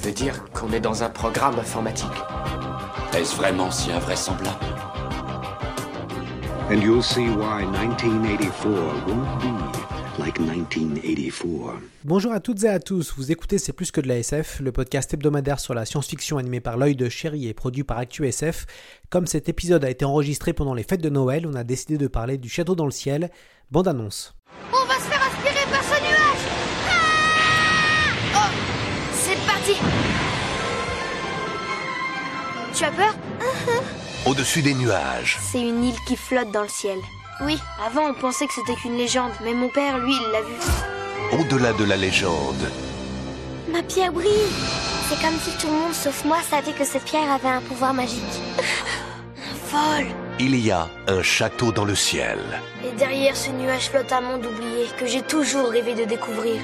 Tu veux dire qu'on est dans un programme informatique Est-ce vraiment si invraisemblable And you'll see why 1984 won't be like 1984. Bonjour à toutes et à tous, vous écoutez C'est plus que de la SF, le podcast hebdomadaire sur la science-fiction animé par l'œil de chéri et produit par ActuSF. Comme cet épisode a été enregistré pendant les fêtes de Noël, on a décidé de parler du château dans le ciel. Bande annonce. On Tu as peur? Au-dessus des nuages. C'est une île qui flotte dans le ciel. Oui, avant on pensait que c'était qu'une légende, mais mon père, lui, il l'a vu. Au-delà de la légende. Ma pierre brille C'est comme si tout le monde sauf moi savait que cette pierre avait un pouvoir magique. Folle Il y a un château dans le ciel. Et derrière ce nuage flotte un monde oublié que j'ai toujours rêvé de découvrir.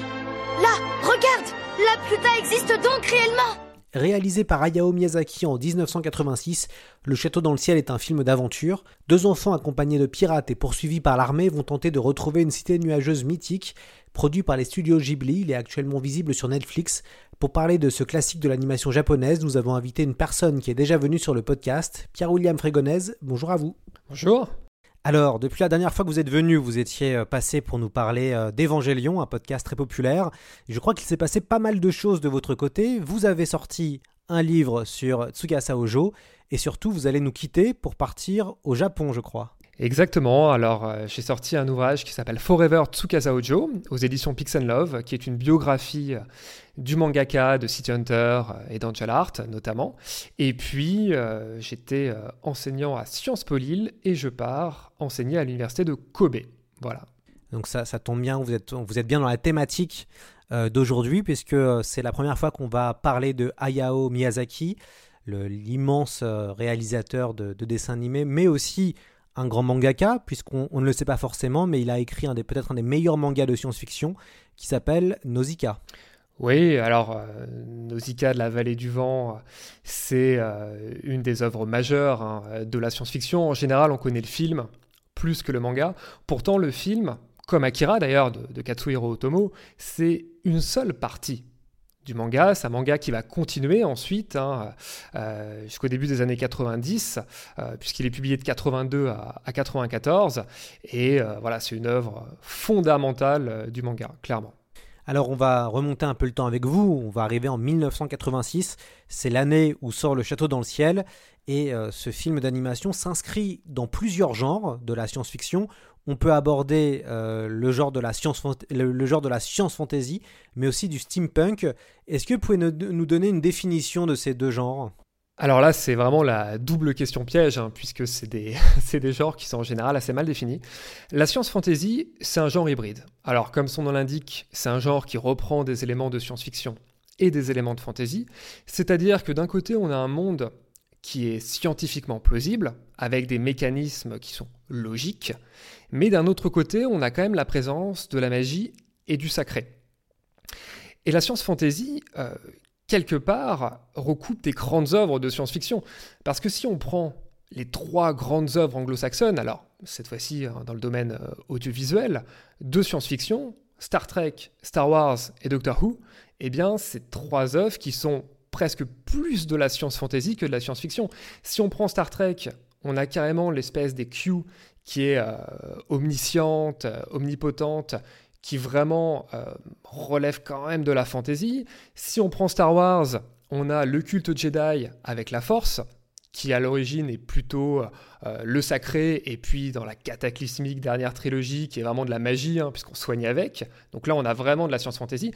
Là, regarde La Pluta existe donc réellement Réalisé par Hayao Miyazaki en 1986, Le Château dans le ciel est un film d'aventure. Deux enfants accompagnés de pirates et poursuivis par l'armée vont tenter de retrouver une cité nuageuse mythique. Produit par les studios Ghibli, il est actuellement visible sur Netflix. Pour parler de ce classique de l'animation japonaise, nous avons invité une personne qui est déjà venue sur le podcast, Pierre-William Frégonèse. Bonjour à vous. Bonjour. Alors, depuis la dernière fois que vous êtes venu, vous étiez euh, passé pour nous parler euh, d'Evangélion, un podcast très populaire. Je crois qu'il s'est passé pas mal de choses de votre côté. Vous avez sorti un livre sur Tsukasa Ojo et surtout vous allez nous quitter pour partir au Japon, je crois. Exactement, alors euh, j'ai sorti un ouvrage qui s'appelle Forever Tsukasa Ojo aux éditions Pix Love, qui est une biographie du mangaka, de City Hunter euh, et d'Angel Art notamment. Et puis euh, j'étais euh, enseignant à Sciences Po Lille et je pars enseigner à l'université de Kobe. Voilà. Donc ça, ça tombe bien, vous êtes, vous êtes bien dans la thématique d'aujourd'hui, puisque c'est la première fois qu'on va parler de Hayao Miyazaki, l'immense réalisateur de, de dessins animés, mais aussi un grand mangaka, puisqu'on on ne le sait pas forcément, mais il a écrit peut-être un des meilleurs mangas de science-fiction qui s'appelle Nausicaa. Oui, alors euh, Nausicaa de la vallée du vent, euh, c'est euh, une des œuvres majeures hein, de la science-fiction. En général, on connaît le film plus que le manga. Pourtant, le film, comme Akira d'ailleurs de, Katsuhiro Otomo, c'est une seule partie du manga. C'est un manga qui va continuer ensuite hein, euh, jusqu'au début des années 90, euh, puisqu'il est publié de 82 à, à 94. Et voilà, c'est une œuvre fondamentale du manga, clairement. Alors on va remonter un peu le temps avec vous, on va arriver en 1986, c'est l'année où sort Le Château dans le ciel, et euh, ce film d'animation s'inscrit dans plusieurs genres de la science-fiction. On peut aborder euh, le, genre de la science le, le genre de la science fantasy, mais aussi du steampunk. Est-ce que vous pouvez nous donner une définition de ces deux genres? Alors là, c'est vraiment la double question piège, hein, puisque c'est des, des genres qui sont en général assez mal définis. La science fantasy, c'est un genre hybride. Alors, comme son nom l'indique, c'est un genre qui reprend des éléments de science-fiction et des éléments de fantasy. C'est-à-dire que d'un côté, on a un monde qui est scientifiquement plausible, avec des mécanismes qui sont logiques, mais d'un autre côté, on a quand même la présence de la magie et du sacré. Et la science fantasy, euh, quelque part, recoupe des grandes œuvres de science-fiction. Parce que si on prend les trois grandes œuvres anglo-saxonnes, alors cette fois-ci hein, dans le domaine euh, audiovisuel, de science-fiction, Star Trek, Star Wars et Doctor Who, eh bien, c'est trois œuvres qui sont presque plus de la science-fantasy que de la science-fiction. Si on prend Star Trek, on a carrément l'espèce des Q qui est euh, omnisciente, euh, omnipotente, qui vraiment euh, relève quand même de la fantasy. Si on prend Star Wars, on a le culte Jedi avec la Force, qui à l'origine est plutôt euh, le sacré, et puis dans la cataclysmique dernière trilogie, qui est vraiment de la magie, hein, puisqu'on soigne avec. Donc là, on a vraiment de la science fantasy.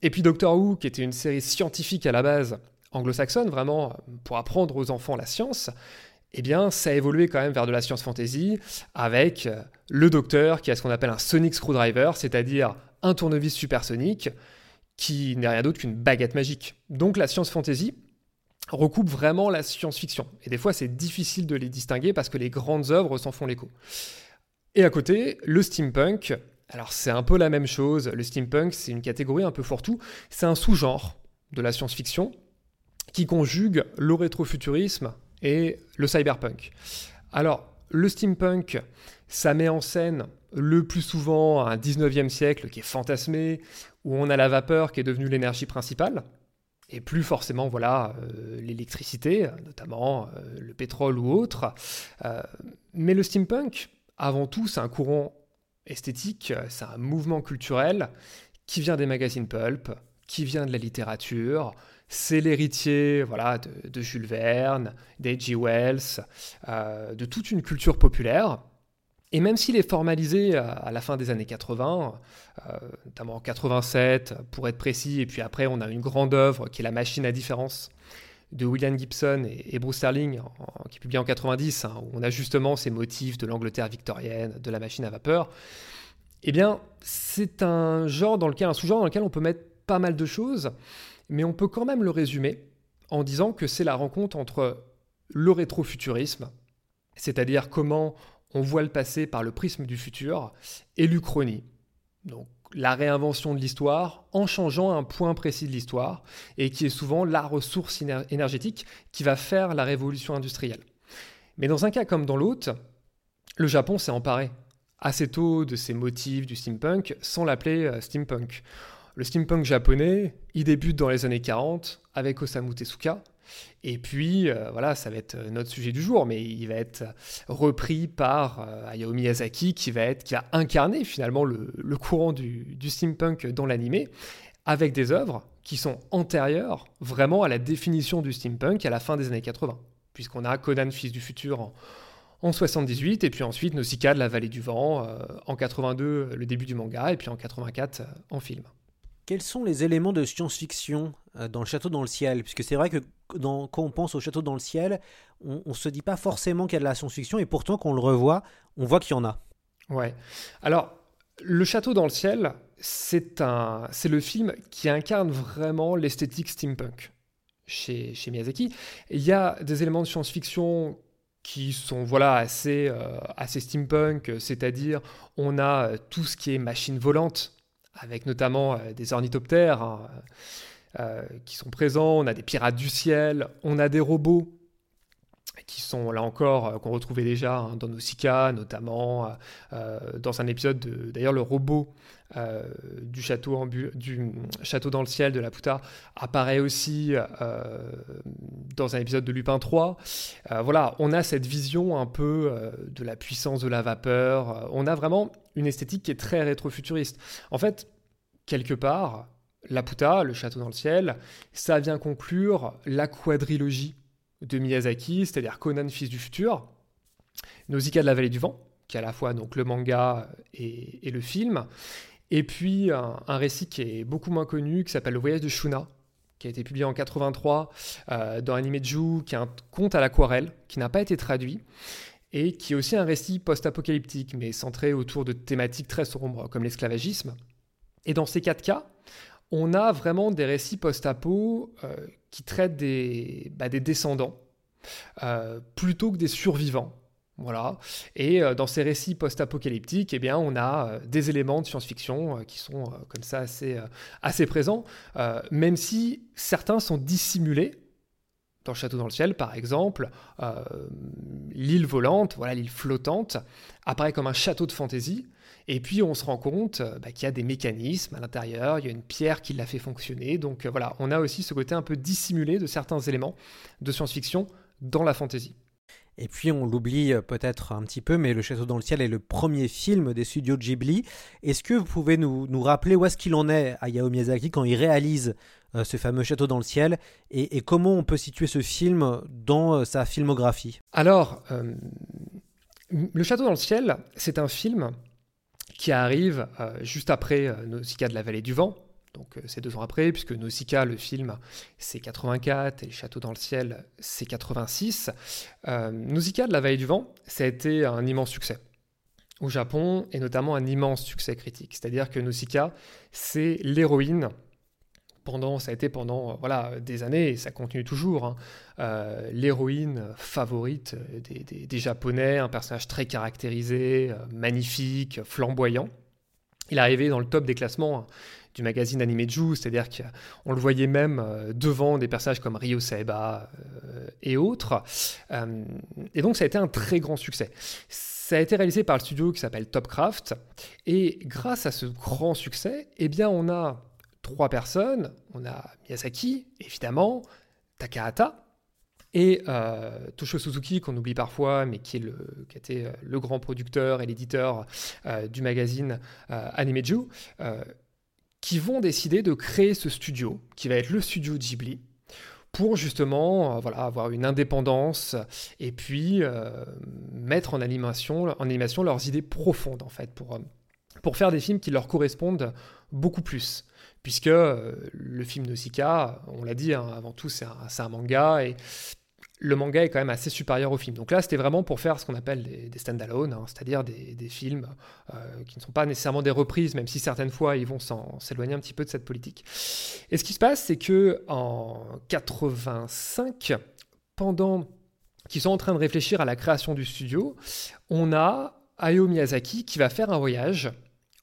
Et puis Doctor Who, qui était une série scientifique à la base anglo-saxonne, vraiment euh, pour apprendre aux enfants la science. Eh bien, ça a évolué quand même vers de la science fantasy avec euh, le docteur qui a ce qu'on appelle un sonic screwdriver, c'est-à-dire un tournevis supersonique qui n'est rien d'autre qu'une baguette magique. Donc la science fantasy recoupe vraiment la science-fiction. Et des fois, c'est difficile de les distinguer parce que les grandes œuvres s'en font l'écho. Et à côté, le steampunk. Alors c'est un peu la même chose. Le steampunk, c'est une catégorie un peu fourre-tout. C'est un sous-genre de la science-fiction qui conjugue le rétrofuturisme et le cyberpunk. Alors, le steampunk, ça met en scène le plus souvent un 19e siècle qui est fantasmé, où on a la vapeur qui est devenue l'énergie principale, et plus forcément voilà euh, l'électricité, notamment euh, le pétrole ou autre. Euh, mais le steampunk, avant tout, c'est un courant esthétique, c'est un mouvement culturel qui vient des magazines pulp, qui vient de la littérature. C'est l'héritier voilà, de, Jules Verne, d'H.G. Wells, de toute une culture populaire. Et même s'il est formalisé à la fin des années 80, euh, notamment en 87 pour être précis, et puis après on a une grande œuvre qui est La machine à différence de William Gibson et, Bruce Sterling, qui est publié en 90, hein, où on a justement ces motifs de l'Angleterre victorienne, de la machine à vapeur. Eh bien, c'est un genre dans lequel, un sous-genre dans lequel on peut mettre pas mal de choses, mais on peut quand même le résumer en disant que c'est la rencontre entre le rétrofuturisme, c'est-à-dire comment on voit le passé par le prisme du futur, et l'Uchronie. Donc la réinvention de l'histoire en changeant un point précis de l'histoire, et qui est souvent la ressource énergétique qui va faire la révolution industrielle. Mais dans un cas comme dans l'autre, le Japon s'est emparé assez tôt de ces motifs du steampunk sans l'appeler euh, steampunk. Le steampunk japonais, il débute dans les années 40 avec Osamu Tezuka, et puis, euh, voilà, ça va être notre sujet du jour, mais il va être repris par euh, Hayao Miyazaki, qui va, être, qui a incarné finalement le, courant du, steampunk dans l'animé, avec des œuvres qui sont antérieures vraiment à la définition du steampunk à la fin des années 80. Puisqu'on a Conan, fils du futur, en, en 78, et puis ensuite Nausicaa de la vallée du vent, euh, en 82, le début du manga, et puis en 84, en film. Quels sont les éléments de science-fiction dans le château dans le ciel? Puisque c'est vrai que quand on pense au château dans le ciel, on ne se dit pas forcément qu'il y a de la science-fiction, et pourtant, quand on le revoit, on voit qu'il y en a. Ouais. Alors, le château dans le ciel, c'est un, c'est le film qui incarne vraiment l'esthétique steampunk chez, chez Miyazaki. Il y a des éléments de science-fiction qui sont voilà assez, euh, assez steampunk, c'est-à-dire on a euh, tout ce qui est machine volante, avec notamment euh, des ornithoptères. Hein, euh, qui sont présents, on a des pirates du ciel, on a des robots qui sont là encore, euh, qu'on retrouvait déjà hein, dans Nausicaa, notamment euh, dans un épisode de, d'ailleurs le robot du, château du château dans le ciel de la Puta apparaît aussi dans un épisode de Lupin 3. voilà, on a cette vision un peu de la puissance de la vapeur, on a vraiment une esthétique qui est très rétrofuturiste. En fait, quelque part, Laputa, le château dans le ciel, ça vient conclure la quadrilogie de Miyazaki, c'est-à-dire Conan, fils du futur, Nausicaa de la vallée du vent, qui est à la fois donc le manga et, le film, et puis un, récit qui est beaucoup moins connu, qui s'appelle Le voyage de Shuna, qui a été publié en 83 euh, dans Animeju, qui est un conte à l'aquarelle, qui n'a pas été traduit, et qui est aussi un récit post-apocalyptique, mais centré autour de thématiques très sombres, comme l'esclavagisme. Et dans ces quatre cas, on a vraiment des récits post-apo euh, qui traitent des, bah, descendants euh, plutôt que des survivants. Voilà. Et euh, dans ces récits post-apocalyptiques, eh bien, on a des éléments de science-fiction qui sont comme ça assez, assez présents, même si certains sont dissimulés. Dans Château dans le ciel, par exemple, l'île volante, voilà l'île flottante, apparaît comme un château de fantaisie, et puis on se rend compte euh, bah, qu'il y a des mécanismes à l'intérieur, il y a une pierre qui l'a fait fonctionner. Donc euh, voilà, on a aussi ce côté un peu dissimulé de certains éléments de science-fiction dans la fantasy. Et puis on l'oublie euh, peut-être un petit peu, mais Le Château dans le ciel est le premier film des studios Ghibli. Est-ce que vous pouvez nous, rappeler où est-ce qu'il en est à Yao Miyazaki quand il réalise ce fameux Château dans le ciel et, comment on peut situer ce film dans sa filmographie? Alors, Le Château dans le ciel, c'est un film qui arrive euh, juste après euh, Nausicaa de la vallée du vent. Donc euh, c'est deux ans après, puisque Nausicaa, le film, c'est 84 et Château dans le ciel, c'est 86. Nausicaa de la vallée du vent, ça a été un immense succès au Japon et notamment un immense succès critique. C'est-à-dire que Nausicaa, c'est l'héroïne pendant, ça a été pendant voilà, des années, et ça continue toujours, hein, l'héroïne favorite des, des, Japonais, un personnage très caractérisé, magnifique, flamboyant. Il est arrivé dans le top des classements hein, du magazine Animeju, c'est-à-dire qu'on le voyait même euh, devant des personnages comme Ryo Saeba euh, et autres. Euh, et donc ça a été un très grand succès. Ça a été réalisé par le studio qui s'appelle Topcraft, et grâce à ce grand succès, eh bien on a trois personnes. On a Miyazaki, évidemment, Takahata, et euh, Toshio Suzuki, qu'on oublie parfois, mais qui, est le, qui a été le grand producteur et l'éditeur du magazine Animeju, qui vont décider de créer ce studio, qui va être le studio Ghibli, pour justement euh, voilà, avoir une indépendance et puis euh, mettre en animation, en animation leurs idées profondes, en fait, pour, euh, pour faire des films qui leur correspondent beaucoup plus. Puisque le film de Sika, on l'a dit, hein, avant tout, c'est un, manga, et le manga est quand même assez supérieur au film. Donc là, c'était vraiment pour faire ce qu'on appelle des, des stand-alone, hein, c'est-à-dire des, films euh, qui ne sont pas nécessairement des reprises, même si certaines fois ils vont s'éloigner un petit peu de cette politique. Et ce qui se passe, c'est que en 85, pendant qu'ils sont en train de réfléchir à la création du studio, on a Hayao Miyazaki qui va faire un voyage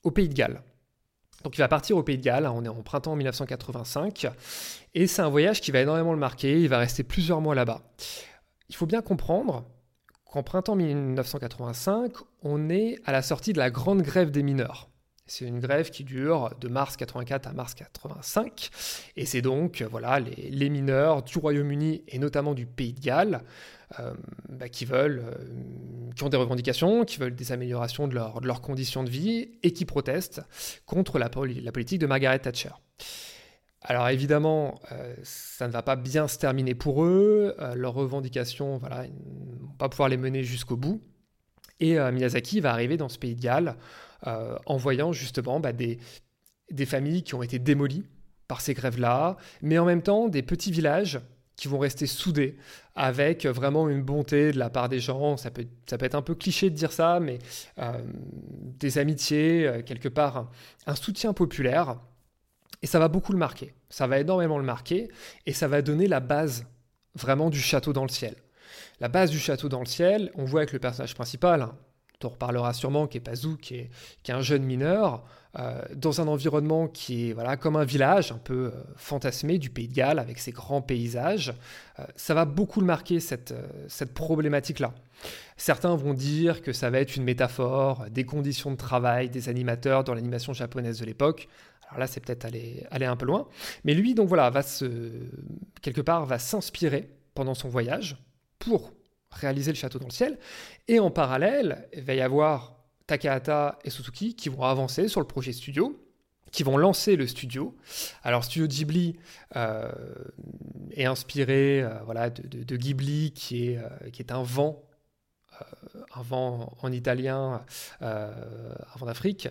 au Pays de Galles. Donc il va partir au Pays de Galles, hein, on est en printemps 1985, et c'est un voyage qui va énormément le marquer, il va rester plusieurs mois là-bas. Il faut bien comprendre qu'en printemps 1985, on est à la sortie de la grande grève des mineurs. C'est une grève qui dure de mars 84 à mars 85, et c'est donc voilà les, mineurs du Royaume-Uni et notamment du Pays de Galles euh, bah, qui veulent, euh, qui ont des revendications, qui veulent des améliorations de, leurs conditions de vie et qui protestent contre la, politique de Margaret Thatcher. Alors évidemment, euh, ça ne va pas bien se terminer pour eux. leurs revendications, voilà, ils ne vont pas pouvoir les mener jusqu'au bout. Et Miyazaki va arriver dans ce pays de Galles euh, en voyant justement bah, des, des familles qui ont été démolies par ces grèves-là, mais en même temps des petits villages qui vont rester soudés avec vraiment une bonté de la part des gens. Ça peut, ça peut être un peu cliché de dire ça, mais euh, des amitiés, euh, quelque part, un, soutien populaire. Et ça va beaucoup le marquer. Ça va énormément le marquer et ça va donner la base vraiment du château dans le ciel. La base du château dans le ciel, on voit avec le personnage principal, hein, on reparlera sûrement, qui est Pazou, qui est, qui est un jeune mineur, euh, dans un environnement qui est voilà, comme un village un peu euh, fantasmé du Pays de Galles, avec ses grands paysages. Euh, ça va beaucoup le marquer, cette, cette problématique-là. Certains vont dire que ça va être une métaphore des conditions de travail des animateurs dans l'animation japonaise de l'époque. Alors là, c'est peut-être aller, aller un peu loin. Mais lui, donc voilà, va se, quelque part, va s'inspirer pendant son voyage pour réaliser le château dans le ciel. Et en parallèle, il va y avoir Takahata et Suzuki qui vont avancer sur le projet studio, qui vont lancer le studio. Alors, Studio Ghibli euh, est inspiré euh, voilà, de, Ghibli, qui est, euh, qui est un vent un vent en italien, un vent d'Afrique,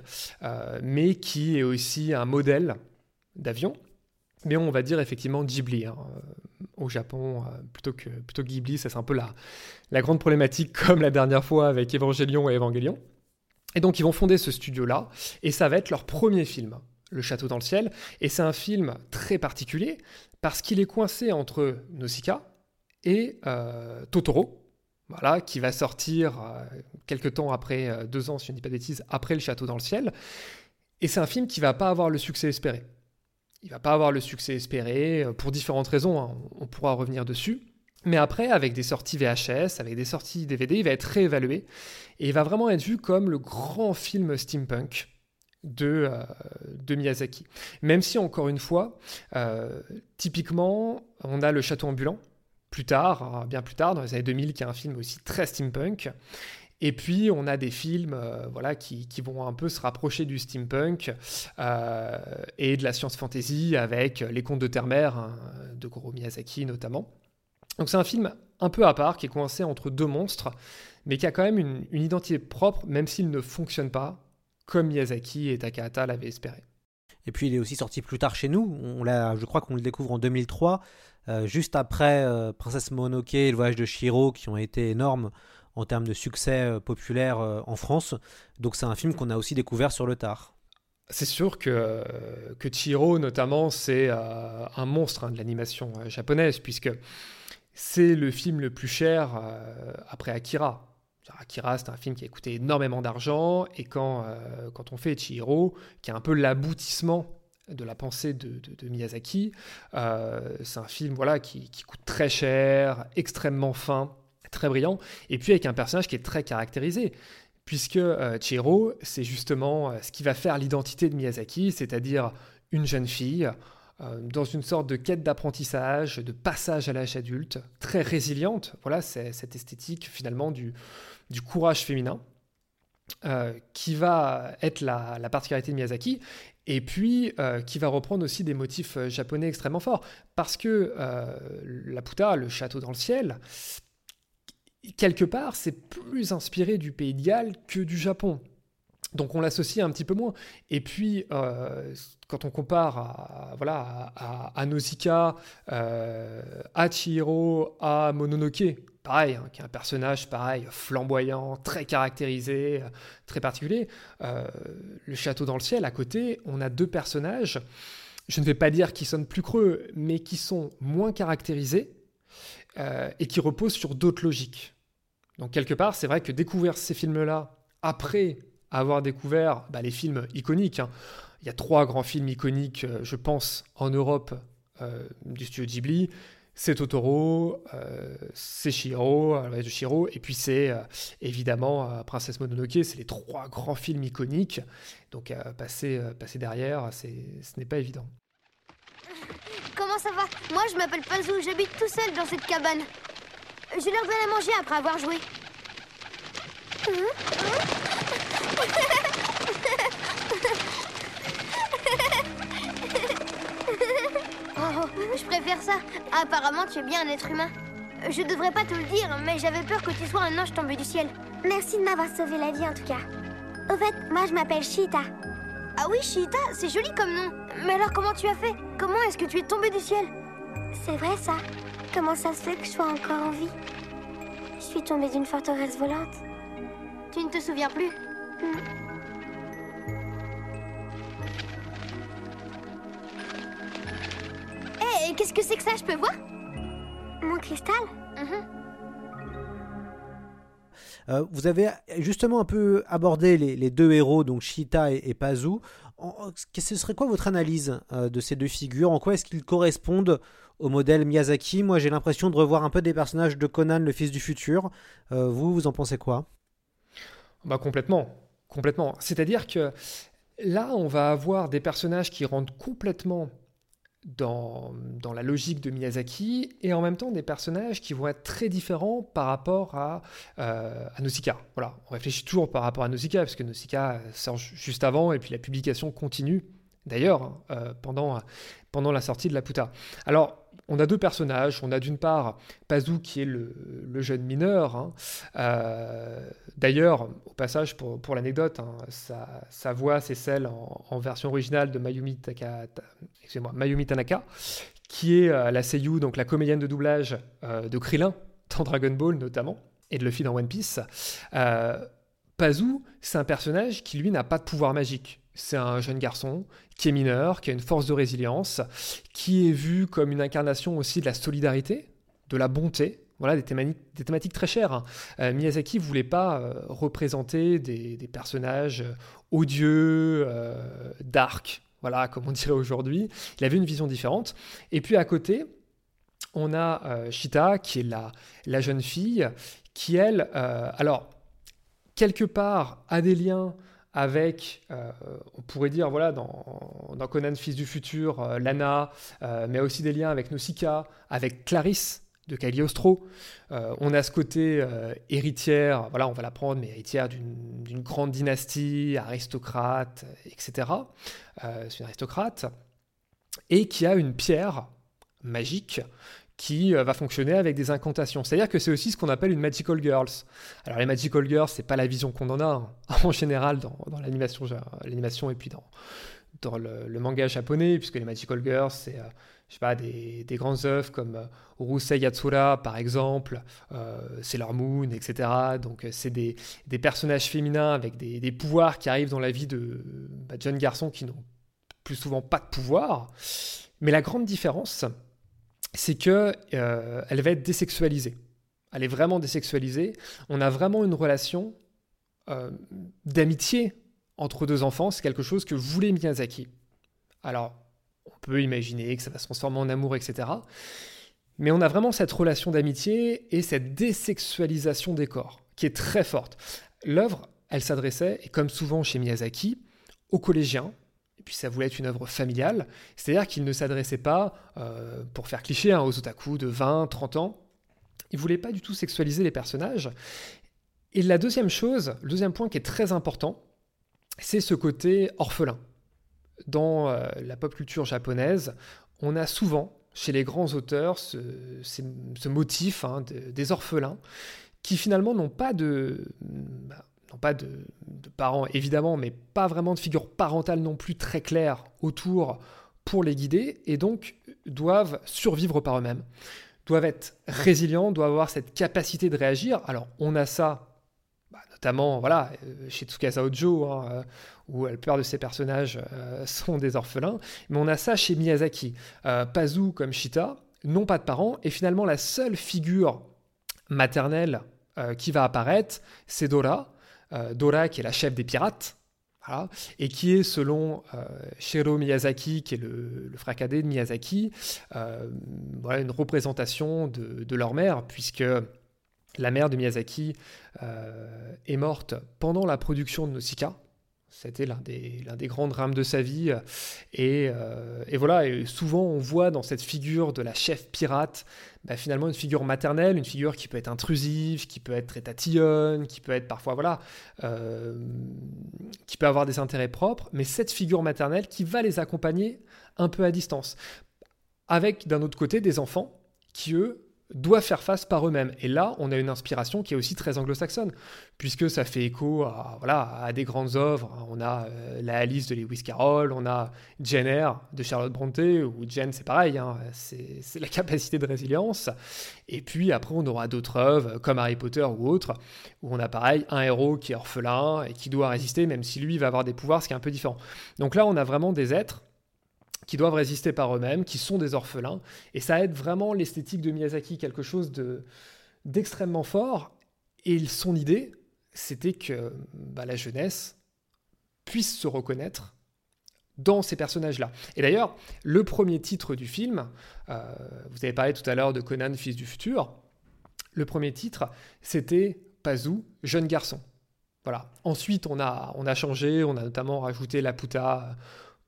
mais qui est aussi un modèle d'avion. Mais on va dire effectivement Ghibli. Hein au Japon euh, plutôt, que, plutôt Ghibli. Ça, c'est un peu la, la grande problématique, comme la dernière fois avec Evangelion et Evangelion. Et donc, ils vont fonder ce studio-là, et ça va être leur premier film, Le Château dans le ciel. Et c'est un film très particulier, parce qu'il est coincé entre Nausicaa et euh, Totoro, voilà, qui va sortir euh, quelques temps après, deux ans, si je ne dis pas de bêtises, après Le Château dans le ciel. Et c'est un film qui va pas avoir le succès espéré il va pas avoir le succès espéré euh, pour différentes raisons, hein. on pourra revenir dessus. Mais après, avec des sorties VHS, avec des sorties DVD, il va être réévalué et il va vraiment être vu comme le grand film steampunk de, euh, Miyazaki. Même si, encore une fois, euh, typiquement, on a Le Château ambulant, plus tard, hein, bien plus tard, dans les années 2000, qui est un film aussi très steampunk. Et puis, on a des films euh, voilà, qui, vont un peu se rapprocher du steampunk euh, et de la science-fantasy avec Les Contes de Terre-Mère, hein, de Goro Miyazaki notamment. Donc, c'est un film un peu à part qui est coincé entre deux monstres, mais qui a quand même une, identité propre, même s'il ne fonctionne pas comme Miyazaki et Takahata l'avaient espéré. Et puis il est aussi sorti plus tard chez nous. On je crois qu'on le découvre en 2003, euh, juste après Princesse Mononoke et le voyage de Shiro, qui ont été énormes en termes de succès euh, populaire euh, en France. Donc c'est un film qu'on a aussi découvert sur le tard. c'est sûr que, que Chihiro, notamment, c'est un monstre hein, de l'animation japonaise, puisque c'est le film le plus cher après Akira. Akira, c'est un film qui a coûté énormément d'argent, et quand, quand on fait Chihiro, qui est un peu l'aboutissement de la pensée de, Miyazaki. Euh, c'est un film voilà, qui, coûte très cher, extrêmement fin, très brillant, et puis avec un personnage qui est très caractérisé. Puisque euh, Chihiro, c'est justement euh, ce qui va faire l'identité de Miyazaki, c'est-à-dire une jeune fille dans une sorte de quête d'apprentissage, de passage à l'âge adulte, très résiliente. Voilà, c'est cette esthétique finalement du, du courage féminin. qui va être la, la, particularité de Miyazaki et puis euh, qui va reprendre aussi des motifs euh, japonais extrêmement forts. Parce que euh, la Puta, le château dans le ciel, quelque part, c'est plus inspiré du pays de Galles que du Japon. Donc on l'associe un petit peu moins. Et puis, quand on compare à, voilà, à, à Nausicaa, à Chihiro, à Mononoke, pareil, hein, qui est un personnage pareil, flamboyant, très caractérisé, euh, très particulier. Euh, le château dans le ciel, à côté, on a deux personnages, je ne vais pas dire qu'ils sonnent plus creux, mais qui sont moins caractérisés euh, et qui reposent sur d'autres logiques. Donc quelque part, c'est vrai que découvrir ces films-là, après avoir découvert bah, les films iconiques, hein, il y a trois grands films iconiques, je pense, en Europe du studio Ghibli, c'est Totoro, euh, c'est Shiro, euh, de Shiro, et puis c'est euh, évidemment Princesse Mononoke, c'est les trois grands films iconiques. Donc passer, passer derrière, ce n'est pas évident. Comment ça va Moi je m'appelle Pazou, j'habite tout seul dans cette cabane. Je leur donne à manger après avoir joué. Oh, je préfère ça. Apparemment, tu es bien un être humain. Je devrais pas te le dire, mais j'avais peur que tu sois un ange tombé du ciel. Merci de m'avoir sauvé la vie en tout cas. Au fait, moi je m'appelle Shita. Ah oui, Shita, c'est joli comme nom. Mais alors comment tu as fait Comment est-ce que tu es tombé du ciel C'est vrai ça. Comment ça se fait que je sois encore en vie Je suis tombée d'une forteresse volante. Tu ne te souviens plus? Hmm. Et qu'est-ce que c'est que ça? Je peux voir? Mon cristal? Mhm. euh, vous avez justement un peu abordé les, deux héros, donc Shita et, Pazu. Ce serait quoi votre analyse euh, de ces deux figures? En quoi est-ce qu'ils correspondent au modèle Miyazaki? Moi, j'ai l'impression de revoir un peu des personnages de Conan, le fils du futur. Euh, vous, vous en pensez quoi? Bah complètement, complètement. C'est-à-dire que là, on va avoir des personnages qui rendent complètement dans, la logique de Miyazaki et en même temps des personnages qui vont être très différents par rapport à, euh, Nausicaa. Voilà, on réfléchit toujours par rapport à Nausicaa parce que Nausicaa sort juste avant et puis la publication continue d'ailleurs hein, euh, pendant, pendant la sortie de la Puta. Alors on a deux personnages. On a d'une part Pazou qui est le, jeune mineur. hein. Euh, D'ailleurs, au passage, pour, l'anecdote, hein, sa, voix, c'est celle en, version originale de Mayumi, Tanaka, qui est euh, la seiyuu, donc la comédienne de doublage euh, de Krillin, dans Dragon Ball notamment, et de Luffy dans One Piece. Pazou, c'est un personnage qui, lui, n'a pas de pouvoir magique. C'est un jeune garçon qui est mineur, qui a une force de résilience, qui est vu comme une incarnation aussi de la solidarité, de la bonté, voilà, des thématiques, très chères. Hein. Euh, Miyazaki ne voulait pas euh, représenter des, personnages euh, odieux, dark, voilà, comme on dirait aujourd'hui. Il avait une vision différente. Et puis à côté, on a Shita, qui est la, jeune fille, qui elle, alors, quelque part, a des liens avec, on pourrait dire, voilà, dans, Conan, Fils du Futur, Lana, mais aussi des liens avec Nausicaa, avec Clarisse, de Cagliostro. Euh, on a ce côté euh, héritière, voilà, on va l'apprendre, mais héritière d'une grande dynastie, aristocrate, etc. Euh, c'est une aristocrate. Et qui a une pierre magique qui va fonctionner avec des incantations. C'est-à-dire que c'est aussi ce qu'on appelle une Magical Girls. Alors les Magical Girls, c'est pas la vision qu'on en a hein, en général dans, l'animation, l'animation et puis dans, le, manga japonais, puisque les Magical Girls, c'est je sais pas, des, grandes œuvres comme euh, Urusei Yatsura, par exemple, euh, Sailor Moon, etc. Donc, c'est des, personnages féminins avec des, pouvoirs qui arrivent dans la vie de bah, jeunes garçons qui n'ont plus souvent pas de pouvoir. Mais la grande différence, c'est que elle va être désexualisée. Elle est vraiment désexualisée. On a vraiment une relation d'amitié entre deux enfants, c'est quelque chose que voulait Miyazaki. Alors, on peut imaginer que ça va se transformer en amour, etc. Mais on a vraiment cette relation d'amitié et cette désexualisation des corps, qui est très forte. L'œuvre, elle s'adressait, et comme souvent chez Miyazaki, aux collégiens, puis ça voulait être une œuvre familiale, c'est-à-dire qu'il ne s'adressait pas, euh, pour faire cliché, hein, aux otaku de 20, 30 ans, il voulait pas du tout sexualiser les personnages. Et la deuxième chose, le deuxième point qui est très important, c'est ce côté orphelin. Dans euh, la pop culture japonaise, on a souvent, chez les grands auteurs, ce, motif hein, des orphelins qui finalement n'ont pas de... Bah, pas de, parents évidemment, mais pas vraiment de figure parentale non plus très claire autour pour les guider, et donc doivent survivre par eux-mêmes, doivent être résilients, doivent avoir cette capacité de réagir. Alors on a ça notamment voilà, euh, chez Tsukasa Ojo, hein, euh, où la plupart de ces personnages euh, sont des orphelins. Mais on a ça chez Miyazaki. Pazu comme Shita n'ont pas de parents, et finalement la seule figure maternelle qui va apparaître, c'est Dora. Dora qui est la chef des pirates, et qui est, selon Shiro Miyazaki, qui est le, frère cadet de Miyazaki, voilà, une représentation de, leur mère, puisque la mère de Miyazaki euh, est morte pendant la production de Nausicaa. C'était l'un des, des grands drames de sa vie. Et, euh, voilà, souvent on voit dans cette figure de la chef pirate, bah, finalement une figure maternelle, une figure qui peut être intrusive, qui peut être très tatillonne, qui peut être parfois, voilà, euh, qui peut avoir des intérêts propres, mais cette figure maternelle qui va les accompagner un peu à distance. Avec d'un autre côté des enfants qui, eux, doivent faire face par eux-mêmes. Et là, on a une inspiration qui est aussi très anglo-saxonne, puisque ça fait écho à, voilà, à des grandes œuvres. On a euh, la Alice de Lewis Carroll, on a Jane de Charlotte Brontë, ou Jane, c'est pareil, hein, c'est la capacité de résilience. Et puis après, on aura d'autres œuvres, comme Harry Potter ou autres, où on a pareil, un héros qui est orphelin et qui doit résister, même si lui va avoir des pouvoirs, ce qui est un peu différent. Donc là, on a vraiment des êtres qui doivent résister par eux-mêmes, qui sont des orphelins. Et ça aide vraiment l'esthétique de Miyazaki, quelque chose de, d'extrêmement fort. Et son idée, c'était que bah, la jeunesse puisse se reconnaître dans ces personnages-là. Et d'ailleurs, le premier titre du film, euh, vous avez parlé tout à l'heure de Conan, fils du futur, le premier titre, c'était Pazu, jeune garçon. Voilà. Ensuite, on a, on a changé, on a notamment rajouté la puta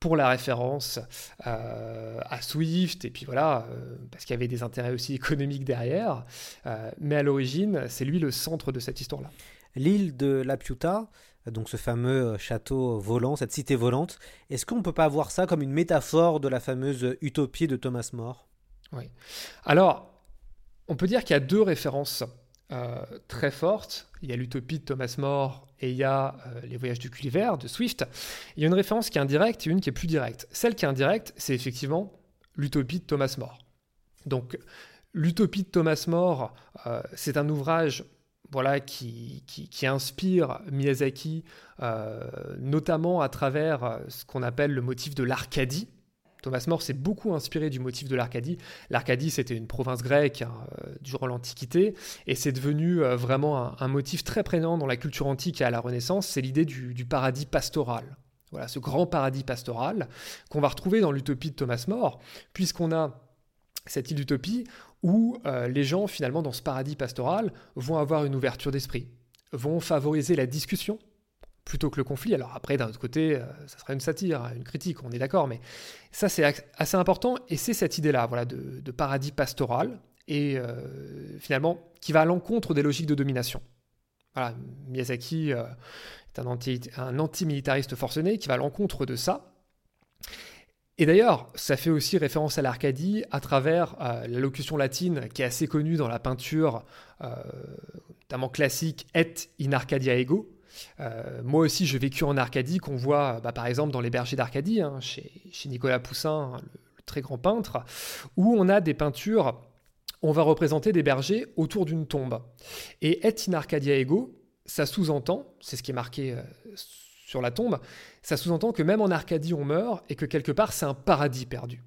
pour la référence euh, à Swift, et puis voilà, euh, parce qu'il y avait des intérêts aussi économiques derrière. Euh, mais à l'origine, c'est lui le centre de cette histoire-là. L'île de La Piuta, donc ce fameux château volant, cette cité volante, est-ce qu'on ne peut pas voir ça comme une métaphore de la fameuse utopie de Thomas More? Oui. Alors, on peut dire qu'il y a deux références très fortes. Il y a l'utopie de Thomas More et il y a euh, les voyages du Gulliver de Swift, il y a une référence qui est indirecte et une qui est plus directe. Celle qui est indirecte, c'est effectivement l'utopie de Thomas More. Donc, l'utopie de Thomas More, euh, c'est un ouvrage voilà, qui, qui, inspire Miyazaki, euh, notamment à travers ce qu'on appelle le motif de l'Arcadie. Thomas More s'est beaucoup inspiré du motif de l'Arcadie. L'Arcadie, c'était une province grecque hein, euh, durant l'Antiquité, et c'est devenu euh, vraiment un, motif très prégnant dans la culture antique et à la Renaissance, c'est l'idée du, paradis pastoral. Voilà, ce grand paradis pastoral qu'on va retrouver dans l'utopie de Thomas More, puisqu'on a cette île d'utopie où euh, les gens, finalement, dans ce paradis pastoral, vont avoir une ouverture d'esprit, vont favoriser la discussion, plutôt que le conflit. Alors après, d'un autre côté, euh, ça serait une satire, hein, une critique, on est d'accord, mais ça c'est assez important, et c'est cette idée-là, voilà, de, paradis pastoral, et euh, finalement, qui va à l'encontre des logiques de domination. Voilà, Miyazaki euh, est un, anti, un anti-militariste forcené qui va à l'encontre de ça. Et d'ailleurs, ça fait aussi référence à l'Arcadie à travers la locution latine qui est assez connue dans la peinture, notamment classique, et in Arcadia ego, Euh, moi aussi, j'ai vécu en Arcadie, qu'on voit bah, par exemple dans les bergers d'Arcadie, hein, chez, Nicolas Poussin, hein, le, très grand peintre, où on a des peintures, on va représenter des bergers autour d'une tombe. Et et in Arcadia ego, ça sous-entend, c'est ce qui est marqué euh, sur la tombe, ça sous-entend que même en Arcadie on meurt et que quelque part c'est un paradis perdu.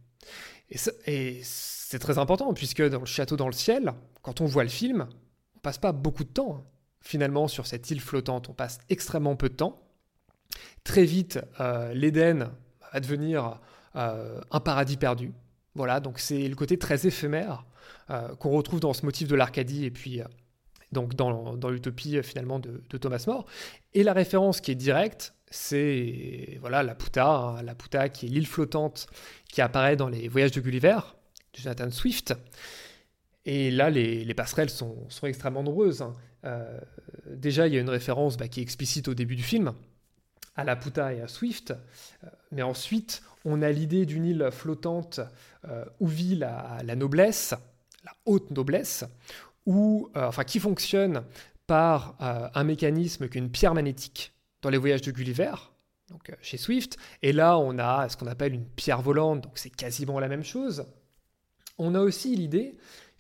Et, et c'est très important puisque dans le château dans le ciel, quand on voit le film, on passe pas beaucoup de temps finalement sur cette île flottante. On passe extrêmement peu de temps. Très vite, euh, l'Éden va devenir euh, un paradis perdu. Voilà, donc c'est le côté très éphémère euh, qu'on retrouve dans ce motif de l'Arcadie et puis donc dans, l'utopie finalement de, Thomas More. Et la référence qui est directe, c'est voilà la Puta, hein, la Puta qui est l'île flottante qui apparaît dans les Voyages de Gulliver de Jonathan Swift. Et là, les, les passerelles sont, sont, extrêmement nombreuses. Hein. Euh, déjà, il y a une référence bah, qui est explicite au début du film, à la Puta et à Swift. Euh, mais ensuite, on a l'idée d'une île flottante euh, où vit la, noblesse, la haute noblesse, où, enfin, qui fonctionne par un mécanisme qu'une pierre magnétique dans les voyages de Gulliver, donc chez Swift. Et là, on a ce qu'on appelle une pierre volante, donc c'est quasiment la même chose. On a aussi l'idée